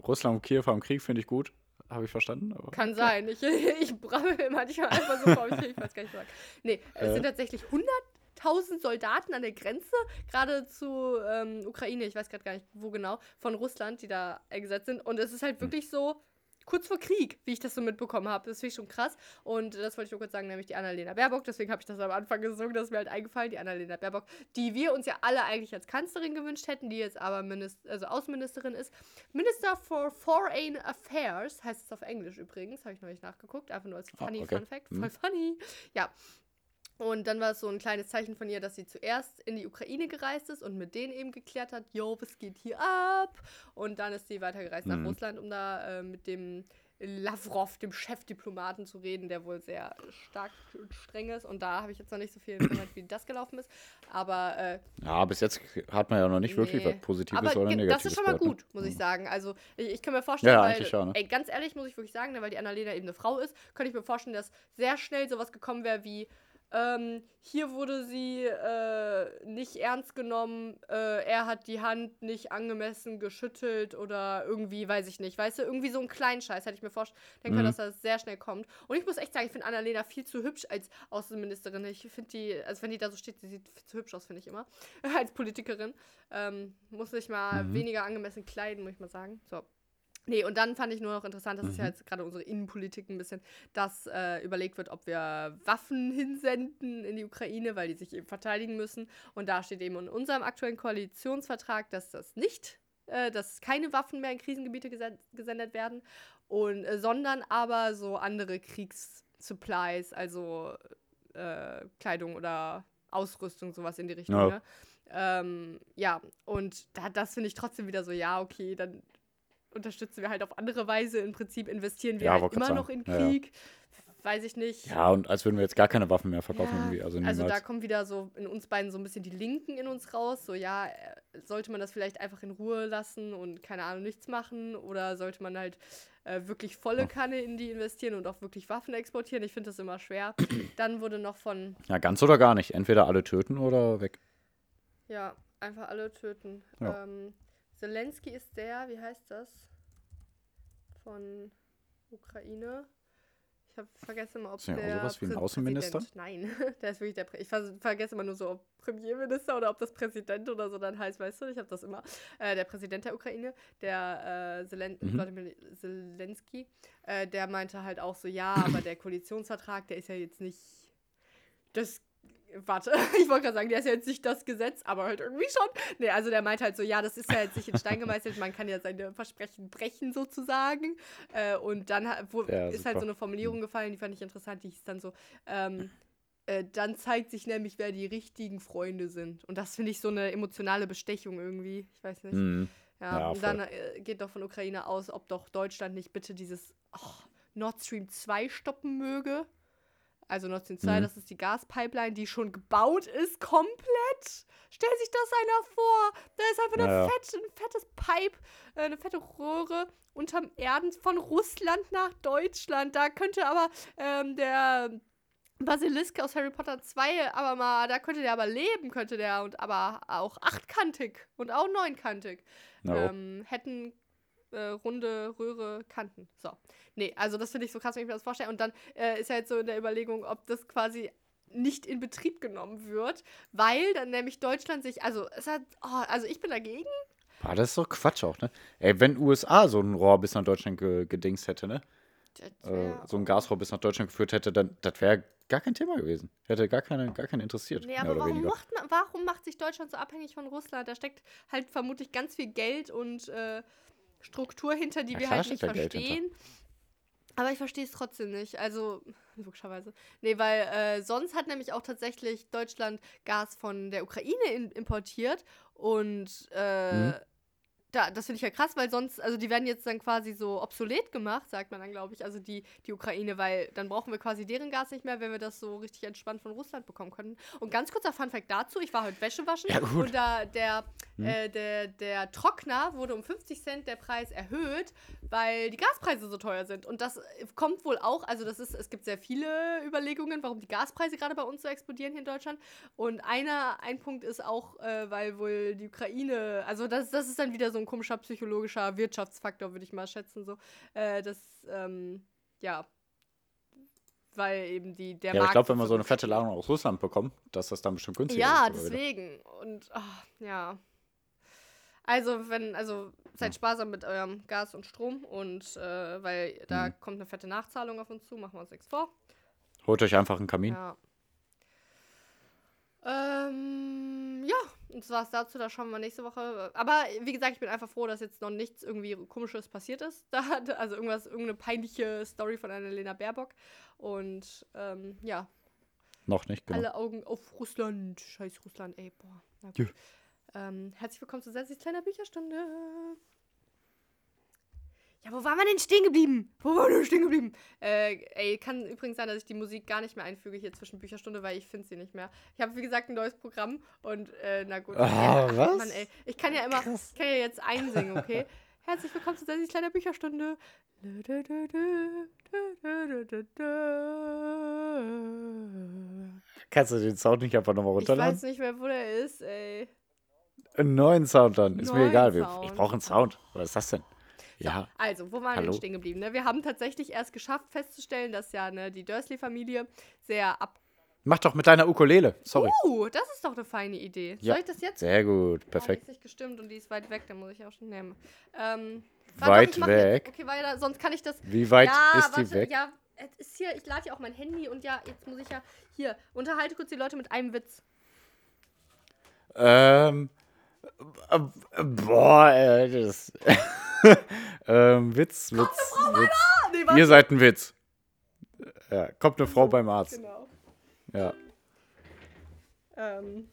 Russland und Kiew haben Krieg, finde ich gut. Habe ich verstanden. Aber Kann sein. Ich, ich brabbel manchmal einfach so vor mich hin, ich weiß gar nicht, was. Nee, es Äh. sind tatsächlich 100.000 Soldaten an der Grenze, gerade zu ähm, Ukraine, ich weiß gerade gar nicht, wo genau, von Russland, die da eingesetzt sind. Und es ist Hm. halt wirklich so kurz vor Krieg, wie ich das so mitbekommen habe. Das finde ich schon krass. Und das wollte ich nur kurz sagen, nämlich die Annalena Baerbock. Deswegen habe ich das am Anfang gesungen, das ist mir halt eingefallen, die Annalena Baerbock, die wir uns ja alle eigentlich als Kanzlerin gewünscht hätten, die jetzt aber Minister, also Außenministerin ist. Minister for Foreign Affairs heißt es auf Englisch übrigens, habe ich noch nicht nachgeguckt, einfach nur als Ah, funny okay. Fun Fact, Mhm. voll funny. Ja. Und dann war es so ein kleines Zeichen von ihr, dass sie zuerst in die Ukraine gereist ist und mit denen eben geklärt hat, yo, was geht hier ab? Und dann ist sie weitergereist Mhm. nach Russland, um da äh, mit dem Lavrov, dem Chefdiplomaten, zu reden, der wohl sehr stark und streng ist. Und da habe ich jetzt noch nicht so viel informiert, wie das gelaufen ist. Aber äh, Ja, bis jetzt hat man ja noch nicht wirklich Nee. was Positives aber oder Negatives das ist schon mal gehört, ne? gut, muss ich sagen. Also ich, ich kann mir vorstellen, Ja, weil, ja, ne? ey, ganz ehrlich muss ich wirklich sagen, ne, weil die Annalena eben eine Frau ist, könnte ich mir vorstellen, dass sehr schnell sowas gekommen wäre wie, ähm, hier wurde sie äh, nicht ernst genommen, äh, er hat die Hand nicht angemessen geschüttelt oder irgendwie, weiß ich nicht, weißt du, irgendwie so einen kleinen Scheiß hätte ich mir vorstellen können, Mhm. dass das sehr schnell kommt. Und ich muss echt sagen, ich finde Annalena viel zu hübsch als Außenministerin. Ich finde die, also wenn die da so steht, sie sieht viel zu hübsch aus, finde ich immer, als Politikerin. Ähm, muss sich mal Mhm. weniger angemessen kleiden, muss ich mal sagen. So. Nee, und dann fand ich nur noch interessant, das ist ja Mhm. jetzt gerade unsere Innenpolitik ein bisschen, dass äh, überlegt wird, ob wir Waffen hinsenden in die Ukraine, weil die sich eben verteidigen müssen. Und da steht eben in unserem aktuellen Koalitionsvertrag, dass das nicht, äh, dass keine Waffen mehr in Krisengebiete gesen gesendet werden, und, äh, sondern aber so andere Kriegssupplies, also äh, Kleidung oder Ausrüstung, sowas in die Richtung. Ja. Ne? Ähm, ja, und da, das finde ich trotzdem wieder so, ja, okay, dann unterstützen wir halt auf andere Weise. Im Prinzip investieren wir Ja, halt immer noch in sagen. Ja, ja. Krieg. Weiß ich nicht. Ja, und als würden wir jetzt gar keine Waffen mehr verkaufen irgendwie. Also, Also da kommen wieder so in uns beiden so ein bisschen die Linken in uns raus. So, ja, äh, sollte man das vielleicht einfach in Ruhe lassen und keine Ahnung, nichts machen? Oder sollte man halt äh, wirklich volle Kanne in die investieren und auch wirklich Waffen exportieren? Ich finde das immer schwer. Dann wurde noch von, ja, ganz oder gar nicht. Entweder alle töten oder weg. ja, einfach alle töten. Ähm, Zelensky ist der, wie heißt das? Von Ukraine. Ich habe vergessen mal, ob Ist der der sowas wie ein Prä- Außenminister? Präsident- Nein, der ist wirklich der. Prä ich ver vergesse immer nur so, ob Premierminister oder ob das Präsident oder so dann heißt, weißt du? Ich habe das immer. Äh, der Präsident der Ukraine, der äh, Zelen Mhm. Zelensky, äh, der meinte halt auch so, ja, aber der Koalitionsvertrag, der ist ja jetzt nicht das. Warte, ich wollte gerade sagen, der ist ja jetzt nicht das Gesetz, aber halt irgendwie schon. Nee, also der meint halt so, ja, das ist ja jetzt nicht in Stein gemeißelt, man kann ja seine Versprechen brechen sozusagen. Äh, und dann wo, Ja, ist halt so eine Formulierung gefallen, die fand ich interessant, die hieß dann so, ähm, äh, dann zeigt sich nämlich, wer die richtigen Freunde sind. Und das finde ich so eine emotionale Bestechung irgendwie. Ich weiß nicht. Mhm. Ja, Ja, und voll. dann äh, geht doch von Ukraine aus, ob doch Deutschland nicht bitte dieses oh, Nord Stream 2 stoppen möge. Also Nord Stream 2, Mhm. das ist die Gaspipeline, die schon gebaut ist, komplett. Stell sich das einer vor. Da ist einfach eine fette, ein fettes Pipe, äh, eine fette Röhre unterm Erden von Russland nach Deutschland. Da könnte aber ähm, der Basilisk aus Harry Potter 2, aber mal, da könnte der aber leben, könnte der und aber auch achtkantig und auch neunkantig. No. Ähm, hätten äh, runde Röhre Kanten. So. Nee, also das finde ich so krass, wenn ich mir das vorstelle. Und dann äh, ist ja jetzt so in der Überlegung, ob das quasi nicht in Betrieb genommen wird, weil dann nämlich Deutschland sich, also es hat, oh, also ich bin dagegen. Ah, das ist doch Quatsch auch, ne? Ey, wenn USA so ein Rohr bis nach Deutschland ge gedingst hätte, ne? Äh, so ein Gasrohr bis nach Deutschland geführt hätte, dann das wäre gar kein Thema gewesen. Hätte gar keine, gar keinen interessiert. Nee, aber warum macht, man, warum macht sich Deutschland so abhängig von Russland? Da steckt halt vermutlich ganz viel Geld und äh, Struktur hinter, die Ja, wir halt nicht hinter. verstehen. Aber ich verstehe es trotzdem nicht. Also, logischerweise. Nee, weil äh, sonst hat nämlich auch tatsächlich Deutschland Gas von der Ukraine in, importiert. Und äh, Mhm. Da, das finde ich ja krass, weil sonst, also die werden jetzt dann quasi so obsolet gemacht, sagt man dann, glaube ich, also die, die Ukraine, weil dann brauchen wir quasi deren Gas nicht mehr, wenn wir das so richtig entspannt von Russland bekommen können. Und ganz kurzer Funfact dazu, ich war heute Wäsche waschen Ja, und da der, Hm. äh, der, der Trockner wurde um 50 Cent der Preis erhöht, weil die Gaspreise so teuer sind. Und das kommt wohl auch, also das ist, es gibt sehr viele Überlegungen, warum die Gaspreise gerade bei uns so explodieren hier in Deutschland. Und einer, ein Punkt ist auch, äh, weil wohl die Ukraine, also das, das ist dann wieder so ein komischer psychologischer Wirtschaftsfaktor, würde ich mal schätzen, so. Äh, das, ähm, ja. Weil eben die, der Ja, aber ich Markt glaube, wenn wir so eine fette. Ladung aus Russland bekommen, dass das dann bestimmt günstiger Ja, ist. wieder. deswegen. Und ach, ja. Also, wenn, also seid sparsam mit eurem Gas und Strom und äh, weil da Mhm. kommt eine fette Nachzahlung auf uns zu, machen wir uns nichts vor. Holt euch einfach einen Kamin. Ja. Ähm, ja, und das war's dazu, da schauen wir nächste Woche. Aber wie gesagt, ich bin einfach froh, dass jetzt noch nichts irgendwie komisches passiert ist. Da, hat- also irgendwas, irgendeine peinliche Story von Annalena Baerbock. Und ähm, ja, Noch nicht, genau. alle Augen auf Russland. Scheiß Russland, ey, boah. Na gut. Ja. Ähm, herzlich willkommen zu Sensis kleiner Bücherstunde. Ja, wo waren wir denn stehen geblieben? Wo waren wir denn stehen geblieben? Äh, ey, kann übrigens sein, dass ich die Musik gar nicht mehr einfüge hier zwischen Bücherstunde, weil ich finde sie nicht mehr. Ich habe, wie gesagt, ein neues Programm und, äh, na gut. Ah, Ach, was? Mann, ey. Ich kann ja immer, ich kann ja jetzt einsingen, okay? Herzlich willkommen zu Sensis kleiner Bücherstunde. Kannst du den Sound nicht einfach nochmal Ich runterladen? weiß nicht mehr, wo der ist, ey. Einen neuen Sound dann. Ist mir Neuen egal. Wir- Sound. Ich brauche einen Sound. Was ist das denn? Ja. Also, wo waren wir Hallo? denn stehen geblieben? Ne? Wir haben tatsächlich erst geschafft festzustellen, dass ja ne, die Dursley-Familie sehr ab. Mach doch mit deiner Ukulele. Sorry. Uh, das ist doch eine feine Idee. Ja. Soll ich das jetzt? Sehr gut. Oh, die Perfekt. ist nicht gestimmt und die ist weit weg, dann muss ich auch schon nehmen. Ähm, Weit mach weg? Jetzt. Okay, weil sonst kann ich das. Wie weit ja, ist warte, die weg? Ja, es ist hier, ich lade ja auch mein Handy und ja, jetzt muss ich ja. Hier, unterhalte kurz die Leute mit einem Witz. Ähm. Äh, äh, Boah, ey, das. ähm, Witz, Witz, Witz. Ah, nee. Ihr seid ein Witz. Ja, kommt eine Frau beim Arzt. Genau. Ja. Ähm.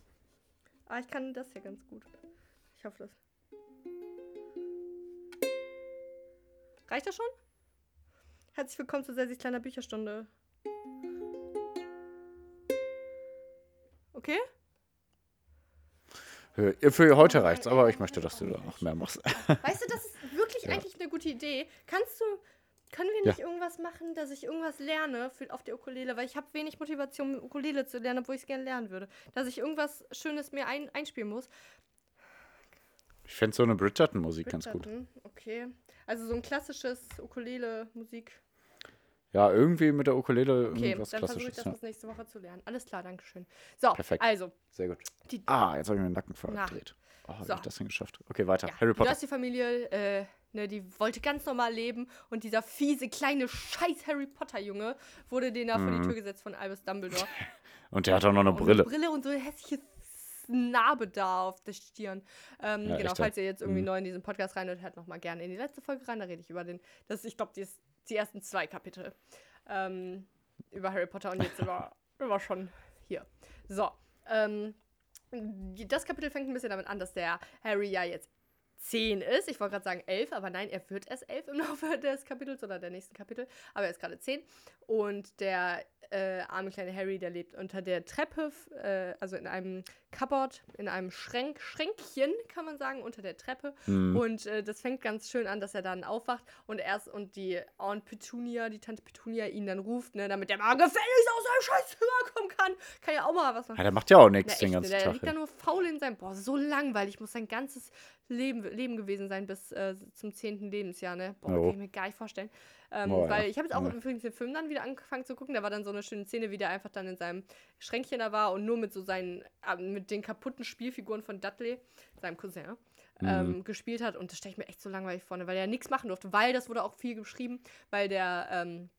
Ah, ich kann das hier ganz gut. Ich hoffe das. Reicht das schon? Herzlich willkommen zu Sessis kleiner Bücherstunde. Okay? Für, heute reicht's, aber ich möchte, dass du da noch mehr machst. Weißt du, das ist wirklich Ja. eigentlich eine gute Idee. Kannst du, können wir Ja. nicht irgendwas machen, dass ich irgendwas lerne für, auf der Ukulele? Weil ich habe wenig Motivation, Ukulele zu lernen, obwohl ich es gerne lernen würde. Dass ich irgendwas Schönes mir ein, einspielen muss. Ich fände so eine Bridgerton-Musik ganz gut. Bridgerton, Okay. Also so ein klassisches Ukulele-Musik. Ja, irgendwie mit der Ukulele Okay, irgendwas dann versuche ich das Ja. nächste Woche zu lernen. Alles klar, danke schön. So, Perfekt. also, Sehr gut. die, Ah, jetzt habe ich mir den Nacken Na. verdreht. Oh, So. hab ich das denn geschafft? Okay, weiter. ja, Harry die Potter. Dursley-Familie, äh, ne, die wollte ganz normal leben und dieser fiese, kleine Scheiß Harry Potter-Junge wurde denen da vor die Tür gesetzt von Albus Dumbledore. Und der hat auch noch eine Und Brille. Eine Brille und so eine hässliche Narbe da auf der Stirn. Ähm, Ja, genau, echt, falls ihr jetzt irgendwie Mhm. neu in diesen Podcast reinhört, hört noch mal gerne in die letzte Folge rein. Da rede ich über den, das ich glaube, die, ist- die ersten zwei Kapitel ähm, über Harry Potter und jetzt über, über schon hier. So, ähm, das Kapitel fängt ein bisschen damit an, dass der Harry ja jetzt 10 ist. Ich wollte gerade sagen 11, aber nein, er wird erst 11 im Laufe des Kapitels oder der nächsten Kapitel. Aber er ist gerade 10. Und der äh, arme kleine Harry, der lebt unter der Treppe, äh, also in einem Cupboard, in einem Schränk, Schränkchen, kann man sagen, unter der Treppe. Mhm. Und äh, das fängt ganz schön an, dass er dann aufwacht und erst und die Aunt Petunia, die Tante Petunia ihn dann ruft, ne, damit der mal gefälligst aus seinem scheiß Zimmer kommen kann. Kann ja auch mal was machen. Ja, der macht ja auch nichts den ne, ganzen der Tag. liegt da nur faul in seinem. Boah, so langweilig. Muss sein ganzes Leben, Leben gewesen sein bis äh, zum 10. Lebensjahr, ne? Boah, Jo. kann ich mir gar nicht vorstellen. Ähm, Oh, weil ich habe jetzt auch Ja. übrigens den Film dann wieder angefangen zu gucken. Da war dann so eine schöne Szene, wie der einfach dann in seinem Schränkchen da war und nur mit so seinen, äh, mit den kaputten Spielfiguren von Dudley, seinem Cousin, Mhm. ähm, gespielt hat. Und das stelle ich mir echt so langweilig vor, ne, weil er nichts machen durfte. Weil, das wurde auch viel geschrieben, weil der, ähm,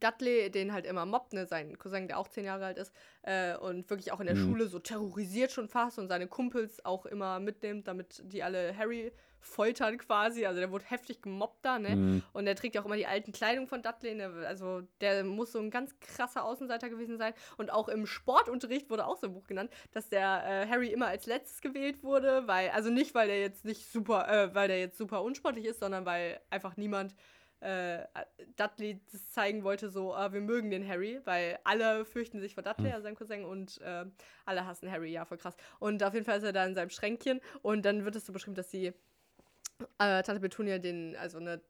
Dudley den halt immer mobbt, ne, sein Cousin, der auch zehn Jahre alt ist, äh, und wirklich auch in der Mhm. Schule so terrorisiert schon fast und seine Kumpels auch immer mitnimmt, damit die alle Harry foltern quasi. Also der wurde heftig gemobbt da, ne? Mhm. Und der trägt ja auch immer die alten Kleidung von Dudley. Ne? Also der muss so ein ganz krasser Außenseiter gewesen sein. Und auch im Sportunterricht wurde auch so ein Buch genannt, dass der äh, Harry immer als letztes gewählt wurde, weil, also nicht, weil der jetzt nicht super, äh, weil der jetzt super unsportlich ist, sondern weil einfach niemand äh, Dudley das zeigen wollte, so, ah, wir mögen den Harry, weil alle fürchten sich vor Dudley, also seinem Cousin, und äh, alle hassen Harry, ja, voll krass. Und auf jeden Fall ist er da in seinem Schränkchen und dann wird es so beschrieben, dass die äh, Tante Petunia den, also ne,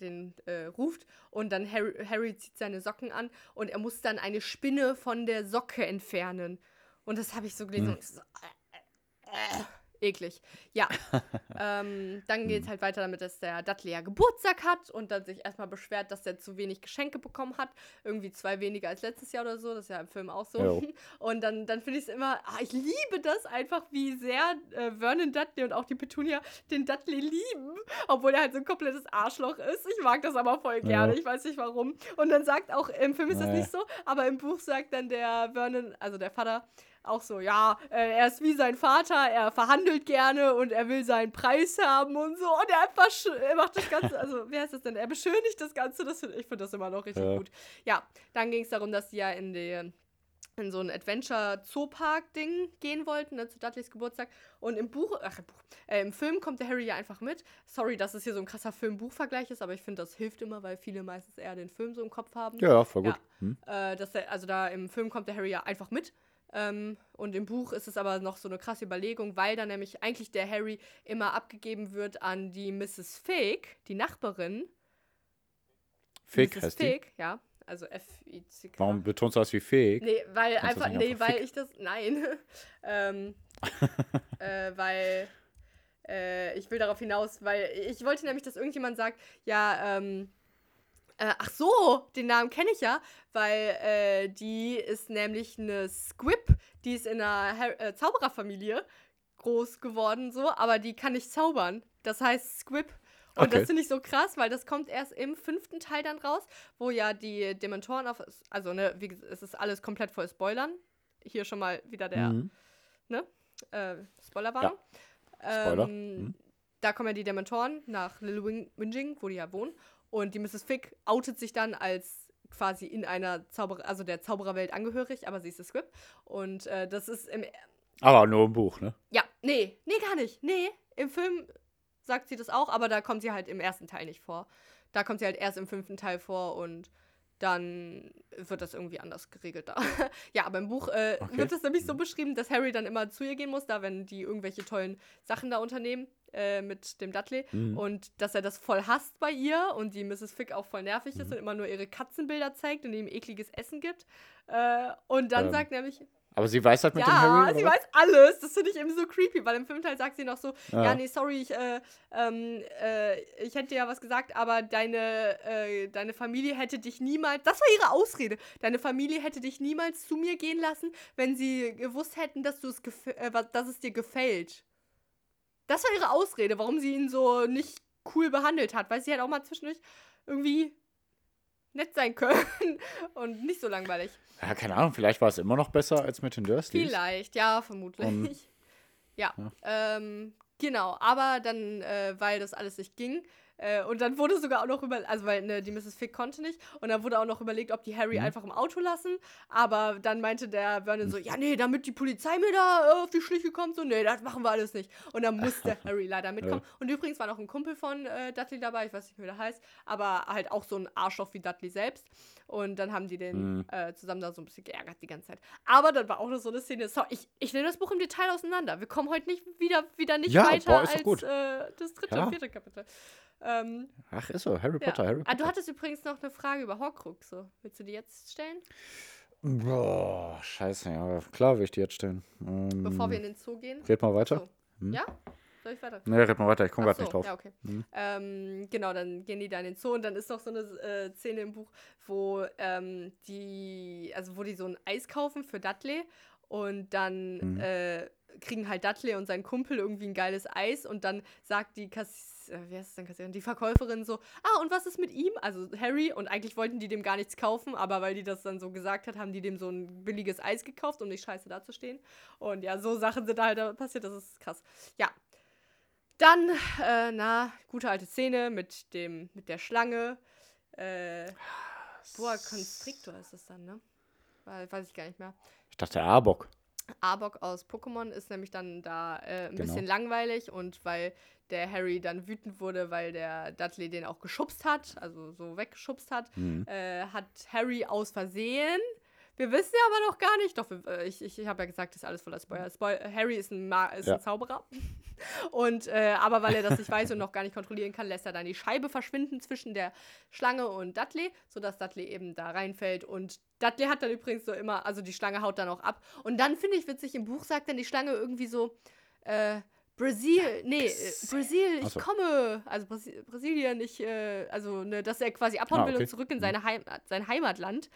den äh, ruft und dann Harry, Harry zieht seine Socken an und er muss dann eine Spinne von der Socke entfernen. Und das habe ich so gelesen. Und ich so, äh, äh, äh, eklig. Ja. ähm, dann geht es halt weiter damit, dass der Dudley ja Geburtstag hat und dann sich erstmal beschwert, dass er zu wenig Geschenke bekommen hat. Irgendwie zwei weniger als letztes Jahr oder so. Das ist ja im Film auch so. Jo. Und dann, dann finde ich es immer, ah, ich liebe das einfach, wie sehr äh, Vernon Dudley und auch die Petunia den Dudley lieben, obwohl er halt so ein komplettes Arschloch ist. Ich mag das aber voll gerne, Ja. ich weiß nicht warum. Und dann sagt auch, im Film ist das Nee. nicht so, aber im Buch sagt dann der Vernon, also der Vater, auch so, ja, äh, er ist wie sein Vater, er verhandelt gerne und er will seinen Preis haben und so. Und er, er macht das Ganze, also wie heißt das denn? Er beschönigt das Ganze, das find, ich finde das immer noch richtig Ja. gut. Ja, dann ging es darum, dass sie ja in den in so ein Adventure-Zoopark-Ding gehen wollten, ne, zu Dudleys Geburtstag. Und im Buch, ach, im, Buch, äh, im Film kommt der Harry ja einfach mit. Sorry, dass es hier so ein krasser Film-Buch-Vergleich ist, aber ich finde, das hilft immer, weil viele meistens eher den Film so im Kopf haben. Ja, voll gut. Ja. Hm. Äh, dass der, also da im Film kommt der Harry ja einfach mit. Ähm, und im Buch ist es aber noch so eine krasse Überlegung, weil da nämlich eigentlich der Harry immer abgegeben wird an die Mrs. Fake, die Nachbarin. Fake Mrs. heißt die. Fake, ja. Also F-I-C-K. Warum betonst du das wie fähig? Nee, weil Kannst einfach, nee, einfach weil fick? ich das, nein. ähm, äh, weil äh, ich will darauf hinaus, weil ich wollte nämlich, dass irgendjemand sagt, ja, ähm, äh, ach so, den Namen kenne ich ja, weil äh, die ist nämlich eine Squib, die ist in einer Har äh, Zaubererfamilie groß geworden, so, aber die kann nicht zaubern. Das heißt Squib. Und Okay. das finde ich so krass, weil das kommt erst im fünften Teil dann raus, wo ja die Dementoren auf. Also, ne, wie gesagt, es ist alles komplett voll Spoilern. Hier schon mal wieder der Mhm. äh, Spoilerwarnung. Spoiler. Ähm, Mhm. Da kommen ja die Dementoren nach Little Wing Winging, wo die ja wohnen. Und die Mrs. Fick outet sich dann als quasi in einer Zauberer, also der Zaubererwelt angehörig, aber sie ist das Squib. Und äh, das ist im. Aber nur im Buch, ne? Ja, nee, nee, gar nicht. Nee, im Film sagt sie das auch, aber da kommt sie halt im ersten Teil nicht vor. Da kommt sie halt erst im fünften Teil vor und dann wird das irgendwie anders geregelt da. ja, aber im Buch äh, Okay. wird das nämlich so beschrieben, dass Harry dann immer zu ihr gehen muss, da wenn die irgendwelche tollen Sachen da unternehmen äh, mit dem Dudley Mhm. und dass er das voll hasst bei ihr und die Mrs. Fick auch voll nervig Mhm. ist und immer nur ihre Katzenbilder zeigt und ihm ekliges Essen gibt. Äh, und dann Ähm, sagt nämlich, Aber sie weiß halt mit dem ja, Harry. oder sie was? weiß alles. Das finde ich eben so creepy, weil im fünften Teil sagt sie noch so, ja, Ja. nee, sorry, ich, äh, ähm, äh, ich hätte dir ja was gesagt, aber deine, äh, deine Familie hätte dich niemals, das war ihre Ausrede, deine Familie hätte dich niemals zu mir gehen lassen, wenn sie gewusst hätten, dass, du es äh, dass es dir gefällt. Das war ihre Ausrede, warum sie ihn so nicht cool behandelt hat, weil sie halt auch mal zwischendurch irgendwie nett sein können und nicht so langweilig. Ja, keine Ahnung, vielleicht war es immer noch besser als mit den Dursleys. Vielleicht, ja, vermutlich. Und- ja, Ja. Ähm, genau, aber dann, äh, weil das alles nicht ging, äh, und dann wurde sogar auch noch über, also weil ne, die Mrs. Fick konnte nicht, und dann wurde auch noch überlegt, ob die Harry Mhm. einfach im Auto lassen, aber dann meinte der Vernon so, ja, nee, damit die Polizei mir da äh, auf die Schliche kommt, so, nee, das machen wir alles nicht. Und dann musste Harry leider mitkommen. Und übrigens war noch ein Kumpel von äh, Dudley dabei, ich weiß nicht, wie der heißt, aber halt auch so ein Arschloch wie Dudley selbst. Und dann haben die den Mhm. äh, zusammen da so ein bisschen geärgert die ganze Zeit. Aber dann war auch noch so eine Szene. So, ich, ich nehme das Buch im Detail auseinander. Wir kommen heute nicht wieder, wieder nicht Ja, weiter boah, als äh, das dritte Ja. und vierte Kapitel. Ähm, Ach, ist so. Harry ja. Potter, Harry Ah, Potter. du hattest übrigens noch eine Frage über Horcrux. So. Willst du die jetzt stellen? Boah, scheiße, ja. Klar will ich die jetzt stellen. Ähm, Bevor wir in den Zoo gehen? Red mal weiter. So. Hm? Ja? Soll ich weiter? Ne, red mal weiter, ich komme gerade nicht so, drauf. Ja, okay. Mhm. Ähm, genau, dann gehen die da in den Zoo und dann ist noch so eine äh, Szene im Buch, wo ähm, die, also wo die so ein Eis kaufen für Dudley und dann Mhm. äh, kriegen halt Dudley und sein Kumpel irgendwie ein geiles Eis und dann sagt die Kass äh, wie heißt es denn? Die Verkäuferin so, ah, und was ist mit ihm? Also Harry, und eigentlich wollten die dem gar nichts kaufen, aber weil die das dann so gesagt hat, haben die dem so ein billiges Eis gekauft, um nicht scheiße dazustehen. Und ja, so Sachen sind da halt passiert, das ist krass. Ja, dann, äh, na, gute alte Szene mit dem, mit der Schlange. Äh, Boa Constrictor ist es dann, ne? Weiß ich gar nicht mehr. Ich dachte Arbok. Arbok aus Pokémon ist nämlich dann da äh, ein Genau. bisschen langweilig und weil der Harry dann wütend wurde, weil der Dudley den auch geschubst hat, also so weggeschubst hat, Mhm. äh, hat Harry aus Versehen. Wir wissen ja aber noch gar nicht. Doch, äh, ich, ich, ich habe ja gesagt, das ist alles voller Spoiler. Spoil Harry ist ein, Ma ist Ja. ein Zauberer. Und äh, aber weil er das nicht weiß und noch gar nicht kontrollieren kann, lässt er dann die Scheibe verschwinden zwischen der Schlange und Dudley, sodass Dudley eben da reinfällt. Und Dudley hat dann übrigens so immer, also die Schlange haut dann auch ab. Und dann finde ich witzig, im Buch sagt dann die Schlange irgendwie so, äh, Brasil, nee, äh, Brasil, ich so. komme, also Brasi Brasilien, ich, äh, also, ne, dass er quasi abhauen Ah, will okay. und zurück in seine Heim sein Heimatland.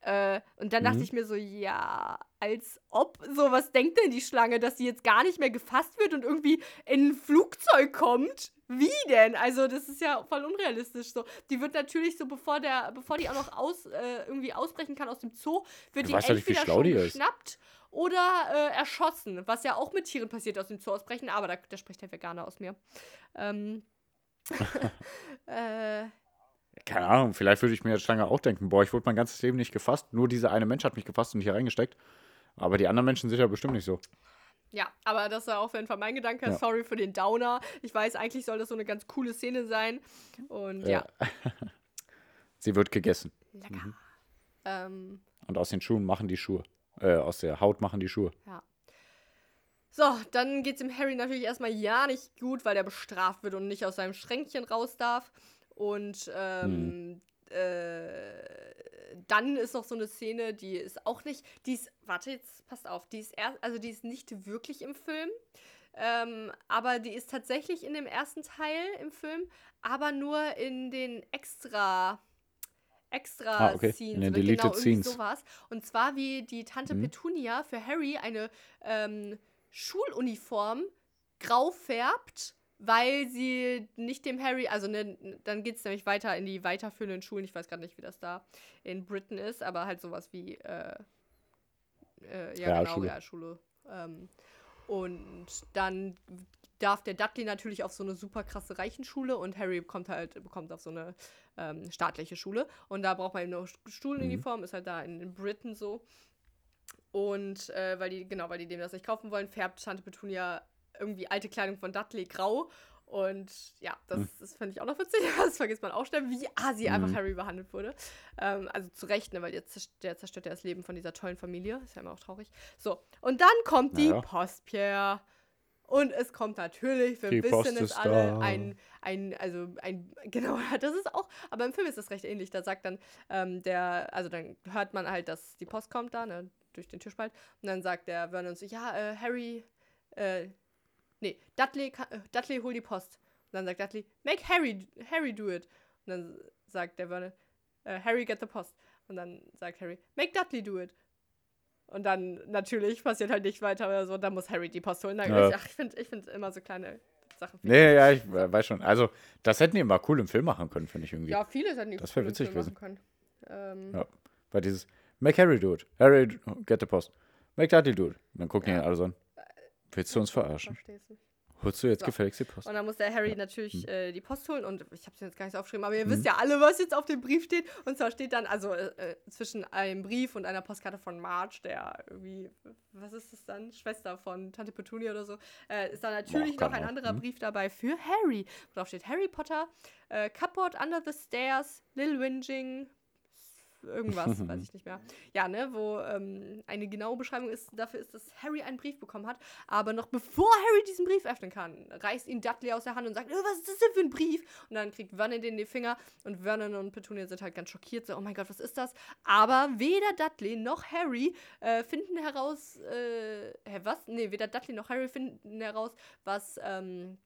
Äh, und dann dachte Mhm. ich mir so, ja, als ob, so, was denkt denn die Schlange, dass sie jetzt gar nicht mehr gefasst wird und irgendwie in ein Flugzeug kommt? Wie denn? Also, das ist ja voll unrealistisch so. Die wird natürlich so, bevor der, bevor die auch noch aus, äh, irgendwie ausbrechen kann aus dem Zoo, wird Du die nicht, entweder schlau schon geschnappt oder äh, erschossen, was ja auch mit Tieren passiert, aus dem Zoo ausbrechen, aber da, da spricht der Veganer aus mir. Ähm, äh, Keine Ahnung, vielleicht würde ich mir als Schlange auch denken, boah, ich wurde mein ganzes Leben nicht gefasst, nur dieser eine Mensch hat mich gefasst und hier reingesteckt. Aber die anderen Menschen sind ja bestimmt nicht so. Ja, aber das war auf jeden Fall mein Gedanke. Ja. Sorry für den Downer. Ich weiß, eigentlich soll das so eine ganz coole Szene sein. Und ja, Sie wird gegessen. lecker. Mhm. Ähm, Und aus den Schuhen machen die Schuhe. Äh, aus der Haut machen die Schuhe. ja. So, dann geht es dem Harry natürlich erstmal ja nicht gut, weil er bestraft wird und nicht aus seinem Schränkchen raus darf. Und ähm, äh, dann ist noch so eine Szene, die ist auch nicht, die ist, warte, jetzt passt auf, die ist erst, also die ist nicht wirklich im Film, ähm, aber die ist tatsächlich in dem ersten Teil im Film, aber nur in den extra extra Ah, okay. Scenes, In den genau irgendwie Scenes. sowas. Und zwar wie die Tante Mhm. Petunia für Harry eine ähm, Schuluniform grau färbt, weil sie nicht dem Harry, also ne, dann geht es nämlich weiter in die weiterführenden Schulen. Ich weiß gerade nicht, wie das da in Britain ist, aber halt sowas wie äh, äh, ja, genau, Realschule. Realschule. Ähm, und dann darf der Dudley natürlich auf so eine super krasse Reichenschule und Harry bekommt halt bekommt auf so eine ähm, staatliche Schule. Und da braucht man eben noch Schuluniform, ist halt da in, in Britain so. Und äh, weil die, genau, weil die dem das nicht kaufen wollen, färbt Tante Petunia irgendwie alte Kleidung von Dudley grau. Und ja, das, Hm. das fand ich auch noch witzig. Das vergisst man auch schnell, wie einfach Mhm. Harry behandelt wurde. Ähm, also zu Recht, ne, weil der zerstört ja das Leben von dieser tollen Familie. Ist ja immer auch traurig. So, und dann kommt die Naja. Post, Pierre. Und es kommt natürlich, wir Die wissen es alle, da. ein, ein, also ein, genau, das ist auch, aber im Film ist das recht ähnlich. Da sagt dann ähm, der, also dann hört man halt, dass die Post kommt da, ne, durch den Türspalt. Und dann sagt der Vernon so, ja, äh, Harry, äh, nee, Dudley, äh, Dudley, hol die Post. Und dann sagt Dudley, make Harry, Harry do it. Und dann sagt der Vernon, äh, Harry get the post. Und dann sagt Harry, make Dudley do it. Und dann natürlich passiert halt nicht weiter oder so. Dann muss Harry die Post holen. Dann, Ja. Ach, ich finde ich find immer so kleine Sachen. Nee, ja, ich äh, weiß schon. Also, das hätten die mal cool im Film machen können, finde ich irgendwie. Ja, viele hätten die Das cool im witzig Film machen können. Ähm, Ja. Weil dieses, make Harry do it. Harry, get the post. Make Dudley do it. Und dann gucken Ja. die alle so an. Willst du uns verarschen? verstehst nicht. Holst du jetzt So. gefälligst die Post? Und dann muss der Harry natürlich äh, die Post holen und ich habe es jetzt gar nicht so aufgeschrieben, aber ihr Mhm. wisst ja alle, was jetzt auf dem Brief steht. Und zwar steht dann, also äh, äh, zwischen einem Brief und einer Postkarte von Marge, der irgendwie, was ist das dann? Schwester von Tante Petunia oder so, äh, ist da natürlich Boah, noch ein keine anderer Ahnung. Brief dabei für Harry. Drauf steht Harry Potter, äh, Cupboard under the stairs, Lil Whinging, irgendwas, weiß ich nicht mehr. Ja, ne, wo ähm, eine genaue Beschreibung ist, dafür ist, dass Harry einen Brief bekommen hat. Aber noch bevor Harry diesen Brief öffnen kann, reißt ihn Dudley aus der Hand und sagt, "Äh, was ist das denn für ein Brief? Und dann kriegt Vernon den in die Finger und Vernon und Petunia sind halt ganz schockiert, so, oh mein Gott, was ist das? Aber weder Dudley noch Harry äh, finden heraus, äh, hä, was? Nee, weder Dudley noch Harry finden heraus, was, ähm,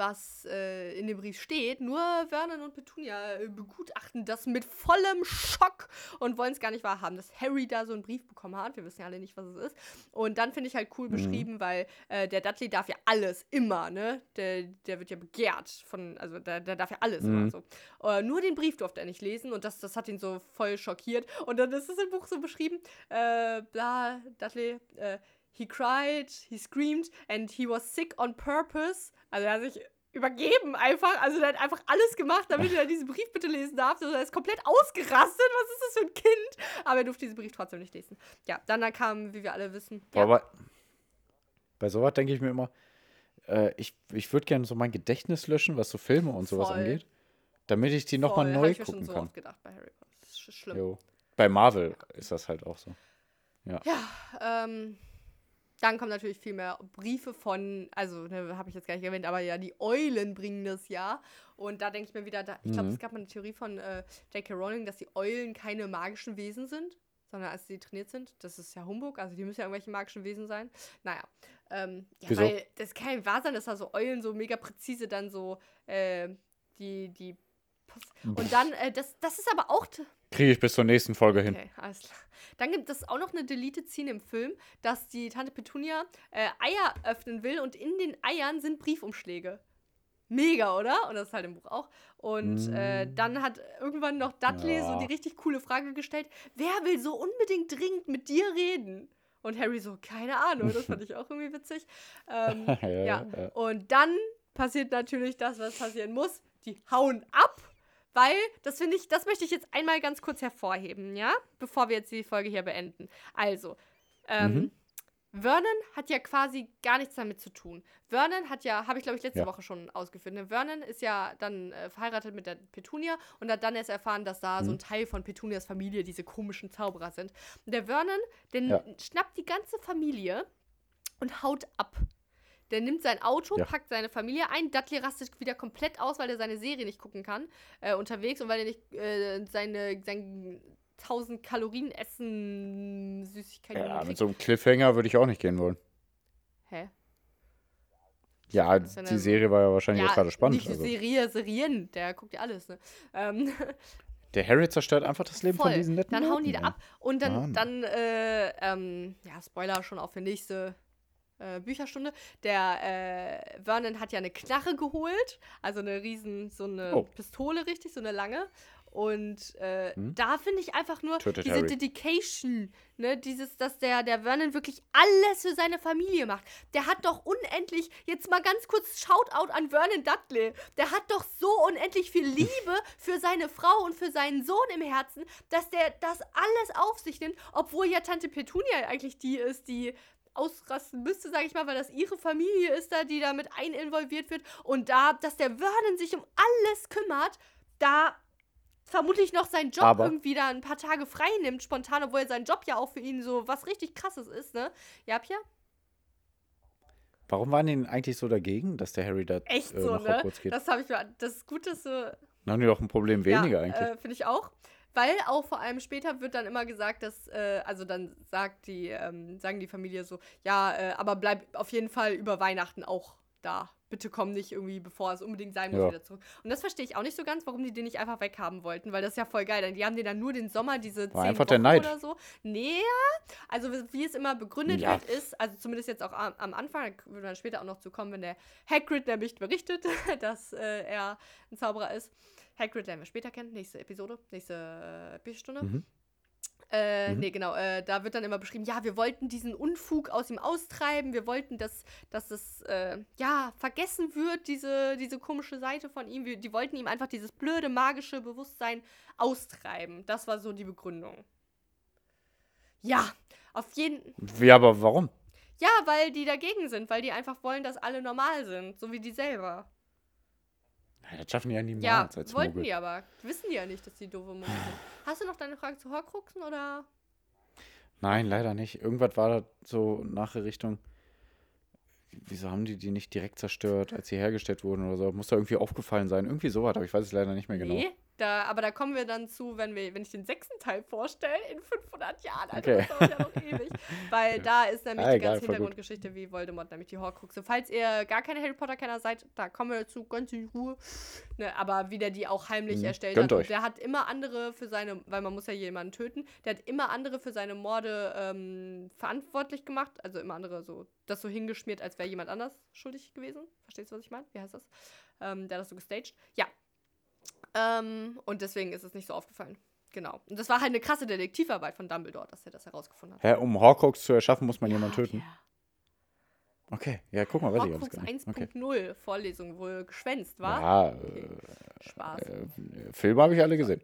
was äh, in dem Brief steht. Nur Vernon und Petunia äh, begutachten das mit vollem Schock und wollen es gar nicht wahrhaben, dass Harry da so einen Brief bekommen hat. Wir wissen ja alle nicht, was es ist. Und dann finde ich halt cool Mhm. beschrieben, weil äh, der Dudley darf ja alles immer, ne? Der, der wird ja begehrt von, also der, der darf ja alles Mhm. immer so. Äh, nur den Brief durfte er nicht lesen und das, das hat ihn so voll schockiert. Und dann ist es im Buch so beschrieben, äh, bla, Dudley, äh, he cried, he screamed and he was sick on purpose. Also er hat sich übergeben einfach. Also er hat einfach alles gemacht, damit er diesen Brief bitte lesen darf. Also er ist komplett ausgerastet. Was ist das für ein Kind? Aber er durfte diesen Brief trotzdem nicht lesen. Ja, dann kam, wie wir alle wissen. Boah, Ja, Aber bei sowas denke ich mir immer, äh, ich, ich würde gerne so mein Gedächtnis löschen, was so Filme und sowas Voll. angeht, damit ich die nochmal neu ich mir schon gucken so kann. oft gedacht bei Harry Potter. Das ist sch- schlimm. Jo. Bei Marvel ist das halt auch so. Ja, ähm, dann kommen natürlich viel mehr Briefe von, also ne, habe ich jetzt gar nicht erwähnt, aber ja, die Eulen bringen das ja. Und da denke ich mir wieder, da, ich glaube, Mhm. es gab mal eine Theorie von äh, J.K. Rowling, dass die Eulen keine magischen Wesen sind, sondern als sie trainiert sind. Das ist ja Humbug, also die müssen ja irgendwelche magischen Wesen sein. Naja, ähm, ja, Wieso? weil das kann ja wahr sein, dass da so Eulen so mega präzise dann so äh, die, die und dann, äh, das, das ist aber auch Kriege ich bis zur nächsten Folge hin. Okay, alles klar. Dann gibt es auch noch eine Deleted Scene im Film, dass die Tante Petunia äh, Eier öffnen will und in den Eiern sind Briefumschläge. Mega, oder? Und das ist halt im Buch auch. Und äh, dann hat irgendwann noch Dudley Ja. so die richtig coole Frage gestellt: Wer will so unbedingt dringend mit dir reden? Und Harry so, keine Ahnung. Das fand ich auch irgendwie witzig. Ähm, Ja, ja. ja. Und dann passiert natürlich das, was passieren muss. Die hauen ab. Weil, das finde ich, das möchte ich jetzt einmal ganz kurz hervorheben, ja? Bevor wir jetzt die Folge hier beenden. Also, ähm, Mhm. Vernon hat ja quasi gar nichts damit zu tun. Vernon hat ja, habe ich glaube ich letzte Ja. Woche schon ausgeführt, ne? Vernon ist ja dann äh, verheiratet mit der Petunia und hat dann erst erfahren, dass da Mhm. so ein Teil von Petunias Familie diese komischen Zauberer sind. Und der Vernon, der Ja. schnappt die ganze Familie und haut ab. Der nimmt sein Auto, Ja. packt seine Familie ein. Dudley rastet wieder komplett aus, weil er seine Serie nicht gucken kann äh, unterwegs und weil er nicht äh, seine, sein 1000 Kalorien essen, Süßigkeiten. Ja, kriegt. mit so einem Cliffhanger würde ich auch nicht gehen wollen. Hä? Ja, ja die Serie war ja wahrscheinlich auch gerade spannend. Nicht Also. Serie, Serien, der guckt ja alles, ne? Ähm, Der Harry zerstört einfach das Leben voll. von diesen netten Dann hauen die da ab und dann, Mann. dann äh, ähm, ja, Spoiler schon auf für nächste äh, Bücherstunde. Der äh, Vernon hat ja eine Knarre geholt, also eine riesen, so eine Oh. Pistole, richtig, so eine lange. Und äh, Hm? da finde ich einfach nur Tötet diese Harry. Dedication, ne, dieses, dass der, der Vernon wirklich alles für seine Familie macht. Der hat doch unendlich, jetzt mal ganz kurz Shoutout an Vernon Dudley, der hat doch so unendlich viel Liebe für seine Frau und für seinen Sohn im Herzen, dass der das alles auf sich nimmt, obwohl ja Tante Petunia eigentlich die ist, die ausrasten müsste, sage ich mal, weil das ihre Familie ist da, die da mit ein involviert wird und da, dass der Vernon sich um alles kümmert, da vermutlich noch seinen Job Aber- irgendwie da ein paar Tage frei nimmt, spontan, obwohl sein Job ja auch für ihn so was richtig krasses ist, ne? Ja, Pia? Warum waren die denn eigentlich so dagegen, dass der Harry da Echt äh, so, ne? Hogwarts geht? Das habe ich mir, das ist gut, dass du Dann haben die doch ein Problem weniger eigentlich. Äh, Finde ich auch. Weil auch vor allem später wird dann immer gesagt, dass, äh, also dann sagt die, ähm, sagen die Familie so, ja, äh, aber bleib auf jeden Fall über Weihnachten auch da. Bitte komm nicht irgendwie, bevor es unbedingt sein muss, Ja. wieder zurück. Und das verstehe ich auch nicht so ganz, warum die den nicht einfach weghaben wollten, weil das ist ja voll geil. Die haben den dann nur den Sommer, diese War zehn einfach der Wochen Neid. oder so. Nee, also wie- es immer begründet Ja. wird, ist, also zumindest jetzt auch am, am Anfang, da wird dann später auch noch zu kommen, wenn der Hagrid nämlich berichtet, dass äh, er ein Zauberer ist. Hagrid werden wir später kennen, nächste Episode, nächste äh, Bücherstunde. Mhm. Äh, Mhm. nee, genau, äh, da wird dann immer beschrieben, ja, wir wollten diesen Unfug aus ihm austreiben, wir wollten, dass, dass es, äh, ja, vergessen wird, diese, diese komische Seite von ihm. Wir, die wollten ihm einfach dieses blöde, magische Bewusstsein austreiben. Das war so die Begründung. Ja, auf jeden Ja, aber warum? Ja, weil die dagegen sind, weil die einfach wollen, dass alle normal sind, so wie die selber. Das schaffen die ja niemals Ja, als wollten Muggel. die aber. Wissen die ja nicht, dass die doofe Muggel sind. Hast du noch deine Frage zu Horcruxen oder? Nein, leider nicht. Irgendwas war da so Richtung. Wieso haben die die nicht direkt zerstört, als sie hergestellt wurden oder so? Muss da irgendwie aufgefallen sein. Irgendwie sowas, aber ich weiß es leider nicht mehr genau. Nee, da, aber da kommen wir dann zu, wenn, wir, wenn ich den sechsten Teil vorstelle, in 500 Jahren. Alter, Okay. das dauert ja noch ewig. Weil da ist nämlich Ah, die ganze. Hintergrundgeschichte wie Voldemort, nämlich die Horcruxe. Falls ihr gar keine Harry Potter-Kenner seid, da kommen wir dazu ganz in Ruhe. Ne, aber wie der die auch heimlich Mhm. erstellt Gönnt hat. Und euch. der hat immer andere für seine, weil man muss ja jemanden töten, der hat immer andere für seine Morde ähm, verantwortlich gemacht. Also immer andere so, das so hingeschmiert, als wäre jemand anders schuldig gewesen. Verstehst du, was ich meine? Wie heißt das? Ähm, der hat das so gestaged. Ja, ähm, und deswegen ist es nicht so aufgefallen. Genau. Und das war halt eine krasse Detektivarbeit von Dumbledore, dass er das herausgefunden hat. Hä, um Horcrux zu erschaffen, muss man jemanden Ja, töten. ja. Okay, ja, guck mal, weiß ich alles Horcrux gar nicht. Okay. 1.0 Vorlesung wohl geschwänzt, war? Ja, Okay. Spaß. äh, äh, Filme habe ich alle gesehen.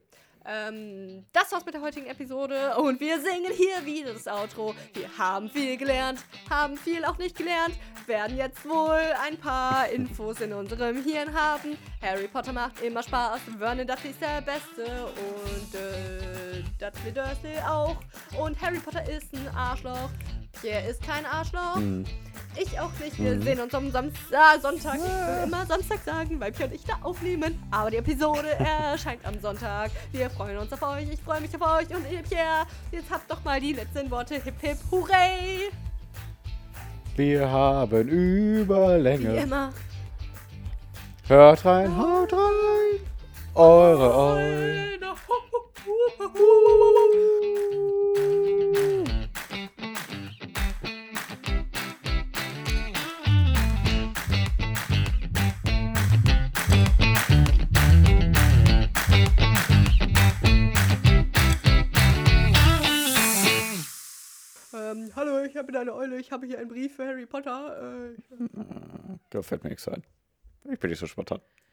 Ähm, das war's mit der heutigen Episode und wir singen hier wieder das Outro. Wir haben viel gelernt, haben viel auch nicht gelernt, werden jetzt wohl ein paar Infos in unserem Hirn haben. Harry Potter macht immer Spaß, Vernon Dudley ist der Beste und äh, Dudley Dursley auch. Und Harry Potter ist ein Arschloch. Pierre ist kein Arschloch. Mhm. Ich auch nicht. Wir Mhm. sehen uns am Samstag, Sonntag. Ich will immer Samstag sagen, weil Pierre und ich da aufnehmen. Aber die Episode erscheint am Sonntag. Wir freuen uns auf euch. Ich freue mich auf euch. Und ihr, Pierre, jetzt habt doch mal die letzten Worte. Hip, hip, hooray! Wir haben Wie Überlänge. immer. Hört rein, haut rein. Eure Eulen. Ähm, hallo, ich bin eine Eule. Ich habe hier einen Brief für Harry Potter. Äh, Da fällt mir nichts ein. Ich bin nicht so spontan.